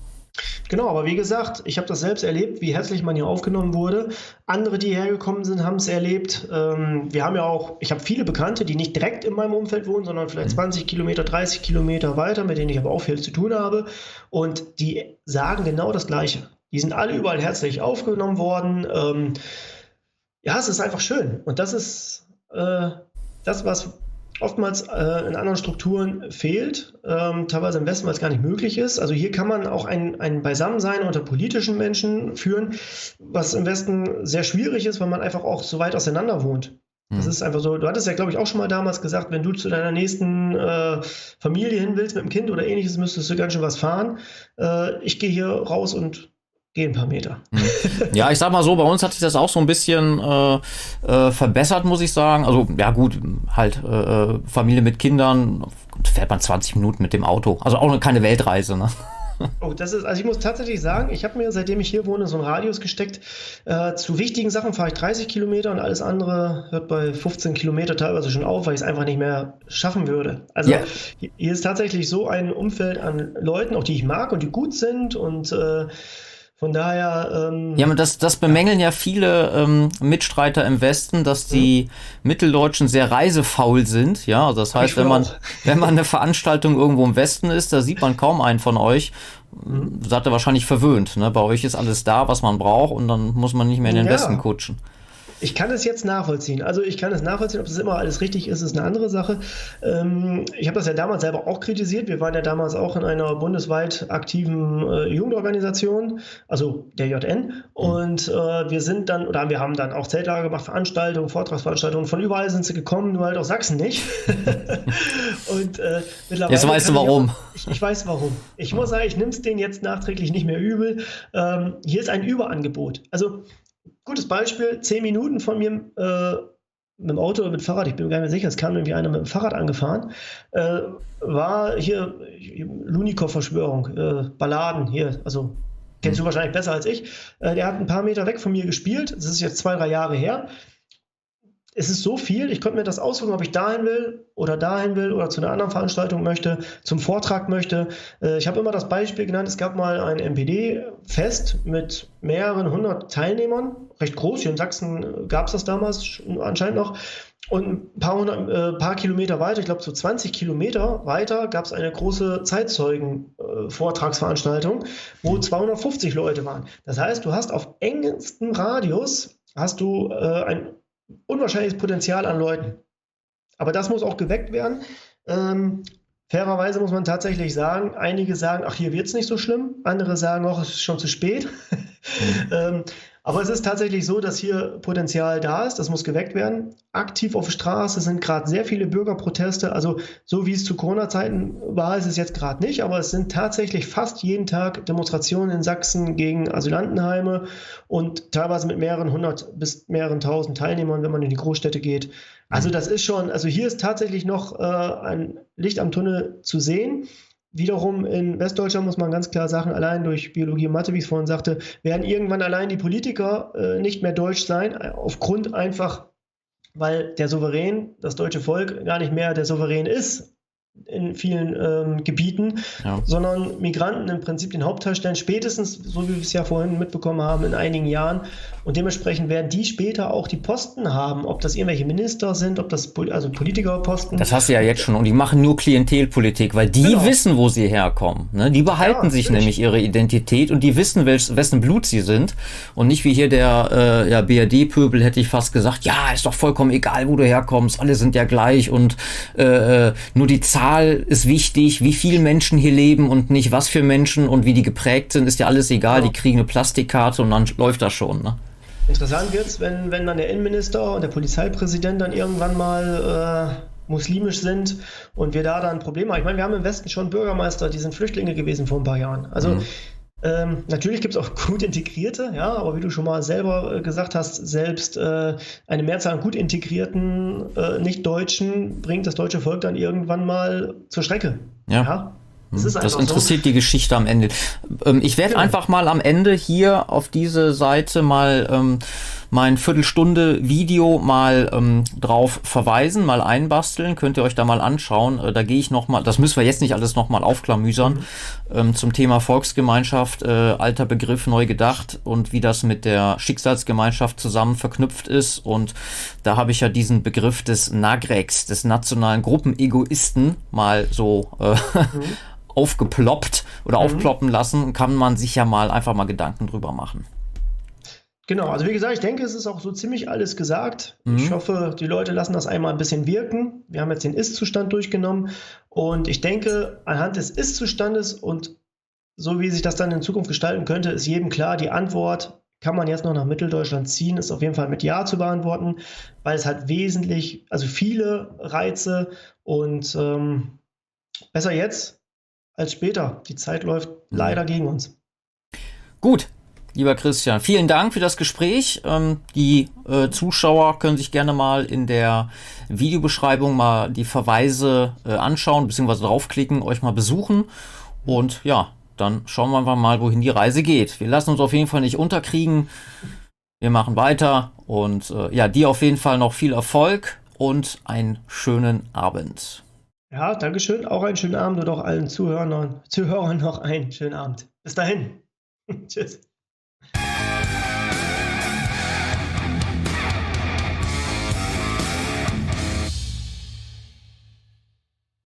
Genau, aber wie gesagt, ich habe das selbst erlebt, wie herzlich man hier aufgenommen wurde. Andere, die hergekommen sind, haben es erlebt. Ähm, wir haben ja auch, ich habe viele Bekannte, die nicht direkt in meinem Umfeld wohnen, sondern vielleicht 20 mhm. Kilometer, 30 Kilometer weiter, mit denen ich aber auch viel zu tun habe. Und die sagen genau das Gleiche. Die sind alle überall herzlich aufgenommen worden. Ähm, ja, es ist einfach schön. Und das ist äh, das, was oftmals äh, in anderen Strukturen fehlt, ähm, teilweise im Westen, weil es gar nicht möglich ist. Also hier kann man auch ein, ein Beisammensein unter politischen Menschen führen, was im Westen sehr schwierig ist, weil man einfach auch so weit auseinander wohnt. Das hm. ist einfach so, du hattest ja, glaube ich, auch schon mal damals gesagt, wenn du zu deiner nächsten äh, Familie hin willst mit dem Kind oder ähnliches, müsstest du ganz schön was fahren. Äh, ich gehe hier raus und Geh ein paar Meter. Ja, ich sag mal so, bei uns hat sich das auch so ein bisschen äh, äh, verbessert, muss ich sagen. Also, ja, gut, halt äh, Familie mit Kindern, fährt man 20 Minuten mit dem Auto. Also auch keine Weltreise, ne? Oh, das ist, also ich muss tatsächlich sagen, ich habe mir, seitdem ich hier wohne, so einen Radius gesteckt. Äh, zu wichtigen Sachen fahre ich 30 Kilometer und alles andere hört bei 15 Kilometer teilweise schon auf, weil ich es einfach nicht mehr schaffen würde. Also yeah. hier ist tatsächlich so ein Umfeld an Leuten, auch die ich mag und die gut sind und äh, Von daher. Ähm, ja, aber das, das bemängeln ja viele ähm, Mitstreiter im Westen, dass die mhm. Mitteldeutschen sehr reisefaul sind. Ja, also das heißt, wenn man, wenn man eine Veranstaltung irgendwo im Westen ist, da sieht man kaum einen von euch. Mhm. Seid ihr wahrscheinlich verwöhnt. Ne? Bei euch ist alles da, was man braucht, und dann muss man nicht mehr in den ja. Westen kutschen. Ich kann es jetzt nachvollziehen. Also ich kann es nachvollziehen, ob es immer alles richtig ist, ist eine andere Sache. Ähm, ich habe das ja damals selber auch kritisiert. Wir waren ja damals auch in einer bundesweit aktiven äh, Jugendorganisation, also der JN. Und äh, wir sind dann, oder wir haben dann auch Zeltlager gemacht, Veranstaltungen, Vortragsveranstaltungen. Von überall sind sie gekommen, nur halt aus Sachsen nicht. und äh, mittlerweile. Jetzt weißt du warum. Ich, ich, weiß warum. Ich muss sagen, ich nehme es denen jetzt nachträglich nicht mehr übel. Ähm, hier ist ein Überangebot. Also gutes Beispiel, zehn Minuten von mir äh, mit dem Auto oder mit dem Fahrrad, ich bin mir gar nicht sicher, es kam irgendwie einer mit dem Fahrrad angefahren, äh, war hier Lunikow-Verschwörung, äh, Balladen hier, also kennst du hm. wahrscheinlich besser als ich. Äh, der hat ein paar Meter weg von mir gespielt, das ist jetzt zwei, drei Jahre her es ist so viel, ich konnte mir das aussuchen, ob ich dahin will oder dahin will oder zu einer anderen Veranstaltung möchte, zum Vortrag möchte. Äh, ich habe immer das Beispiel genannt, es gab mal ein MPD-Fest mit mehreren hundert Teilnehmern, recht groß, hier in Sachsen gab es das damals anscheinend noch. Und ein paar, hundert, äh, paar Kilometer weiter, ich glaube so 20 Kilometer weiter, gab es eine große Zeitzeugen-Vortragsveranstaltung, äh, wo 250 Leute waren. Das heißt, du hast auf engstem Radius hast du äh, ein unwahrscheinliches Potenzial an Leuten. Aber das muss auch geweckt werden. Ähm, fairerweise muss man tatsächlich sagen, einige sagen, ach, hier wird es nicht so schlimm. Andere sagen, ach, es ist schon zu spät. Ähm, aber es ist tatsächlich so, dass hier Potenzial da ist, das muss geweckt werden. Aktiv auf der Straße sind gerade sehr viele Bürgerproteste. Also so wie es zu Corona-Zeiten war, ist es jetzt gerade nicht, aber es sind tatsächlich fast jeden Tag Demonstrationen in Sachsen gegen Asylantenheime und teilweise mit mehreren hundert bis mehreren tausend Teilnehmern, wenn man in die Großstädte geht. Also das ist schon, also hier ist tatsächlich noch äh, ein Licht am Tunnel zu sehen. Wiederum in Westdeutschland muss man ganz klar sagen, allein durch Biologie und Mathe, wie ich es vorhin sagte, werden irgendwann allein die Politiker äh, nicht mehr deutsch sein, aufgrund einfach, weil der Souverän, das deutsche Volk, gar nicht mehr der Souverän ist in vielen ähm, Gebieten, ja. sondern Migranten im Prinzip den Hauptteil stellen, spätestens, so wie wir es ja vorhin mitbekommen haben, in einigen Jahren. Und dementsprechend werden die später auch die Posten haben, ob das irgendwelche Minister sind, ob das also Politikerposten. Das hast du ja jetzt schon. Und die machen nur Klientelpolitik, weil die genau. wissen, wo sie herkommen. Ne? Die behalten ja, sich nämlich ihre Identität und die wissen, welch, wessen Blut sie sind. Und nicht wie hier der äh, ja, BRD-Pöbel, hätte ich fast gesagt, ja, ist doch vollkommen egal, wo du herkommst, alle sind ja gleich und äh, äh nur die Zahl Zahl ist wichtig, wie viele Menschen hier leben und nicht was für Menschen und wie die geprägt sind, ist ja alles egal. Die kriegen eine Plastikkarte und dann läuft das schon. Ne? Interessant wird es, wenn, wenn dann der Innenminister und der Polizeipräsident dann irgendwann mal äh, muslimisch sind und wir da dann Probleme haben. Ich meine, wir haben im Westen schon Bürgermeister, die sind Flüchtlinge gewesen vor ein paar Jahren. Also mhm. Ähm, natürlich gibt es auch gut integrierte, ja, aber wie du schon mal selber äh, gesagt hast, selbst äh, eine Mehrzahl an gut integrierten äh, Nicht-Deutschen bringt das deutsche Volk dann irgendwann mal zur Strecke. ja? ja? Das, hm, das interessiert so. die Geschichte am Ende. Ähm, ich werde genau. einfach mal am Ende hier auf diese Seite mal ähm, mein Viertelstunde Video mal ähm, drauf verweisen, mal einbasteln. Könnt ihr euch da mal anschauen. Äh, da gehe ich noch mal, das müssen wir jetzt nicht alles noch mal aufklamüsern, mhm. ähm, zum Thema Volksgemeinschaft, äh, alter Begriff neu gedacht und wie das mit der Schicksalsgemeinschaft zusammen verknüpft ist. Und da habe ich ja diesen Begriff des NAGREX, des nationalen Gruppenegoisten, mal so äh, mhm aufgeploppt oder mhm. aufploppen lassen, kann man sich ja mal einfach mal Gedanken drüber machen. Genau, also wie gesagt, ich denke, es ist auch so ziemlich alles gesagt. Mhm. Ich hoffe, die Leute lassen das einmal ein bisschen wirken. Wir haben jetzt den Ist-Zustand durchgenommen und ich denke, anhand des Ist-Zustandes und so wie sich das dann in Zukunft gestalten könnte, ist jedem klar, die Antwort kann man jetzt noch nach Mitteldeutschland ziehen, ist auf jeden Fall mit Ja zu beantworten, weil es hat wesentlich, also viele Reize und ähm, besser jetzt als später. Die Zeit läuft mhm. leider gegen uns. Gut, lieber Christian, vielen Dank für das Gespräch. Ähm, die äh, Zuschauer können sich gerne mal in der Videobeschreibung mal die Verweise äh, anschauen, beziehungsweise draufklicken, euch mal besuchen. Und ja, dann schauen wir einfach mal, wohin die Reise geht. Wir lassen uns auf jeden Fall nicht unterkriegen. Wir machen weiter und äh, ja, dir auf jeden Fall noch viel Erfolg und einen schönen Abend. Ja, Dankeschön. Auch einen schönen Abend und auch allen Zuhörern, Zuhörern noch einen schönen Abend. Bis dahin. Tschüss.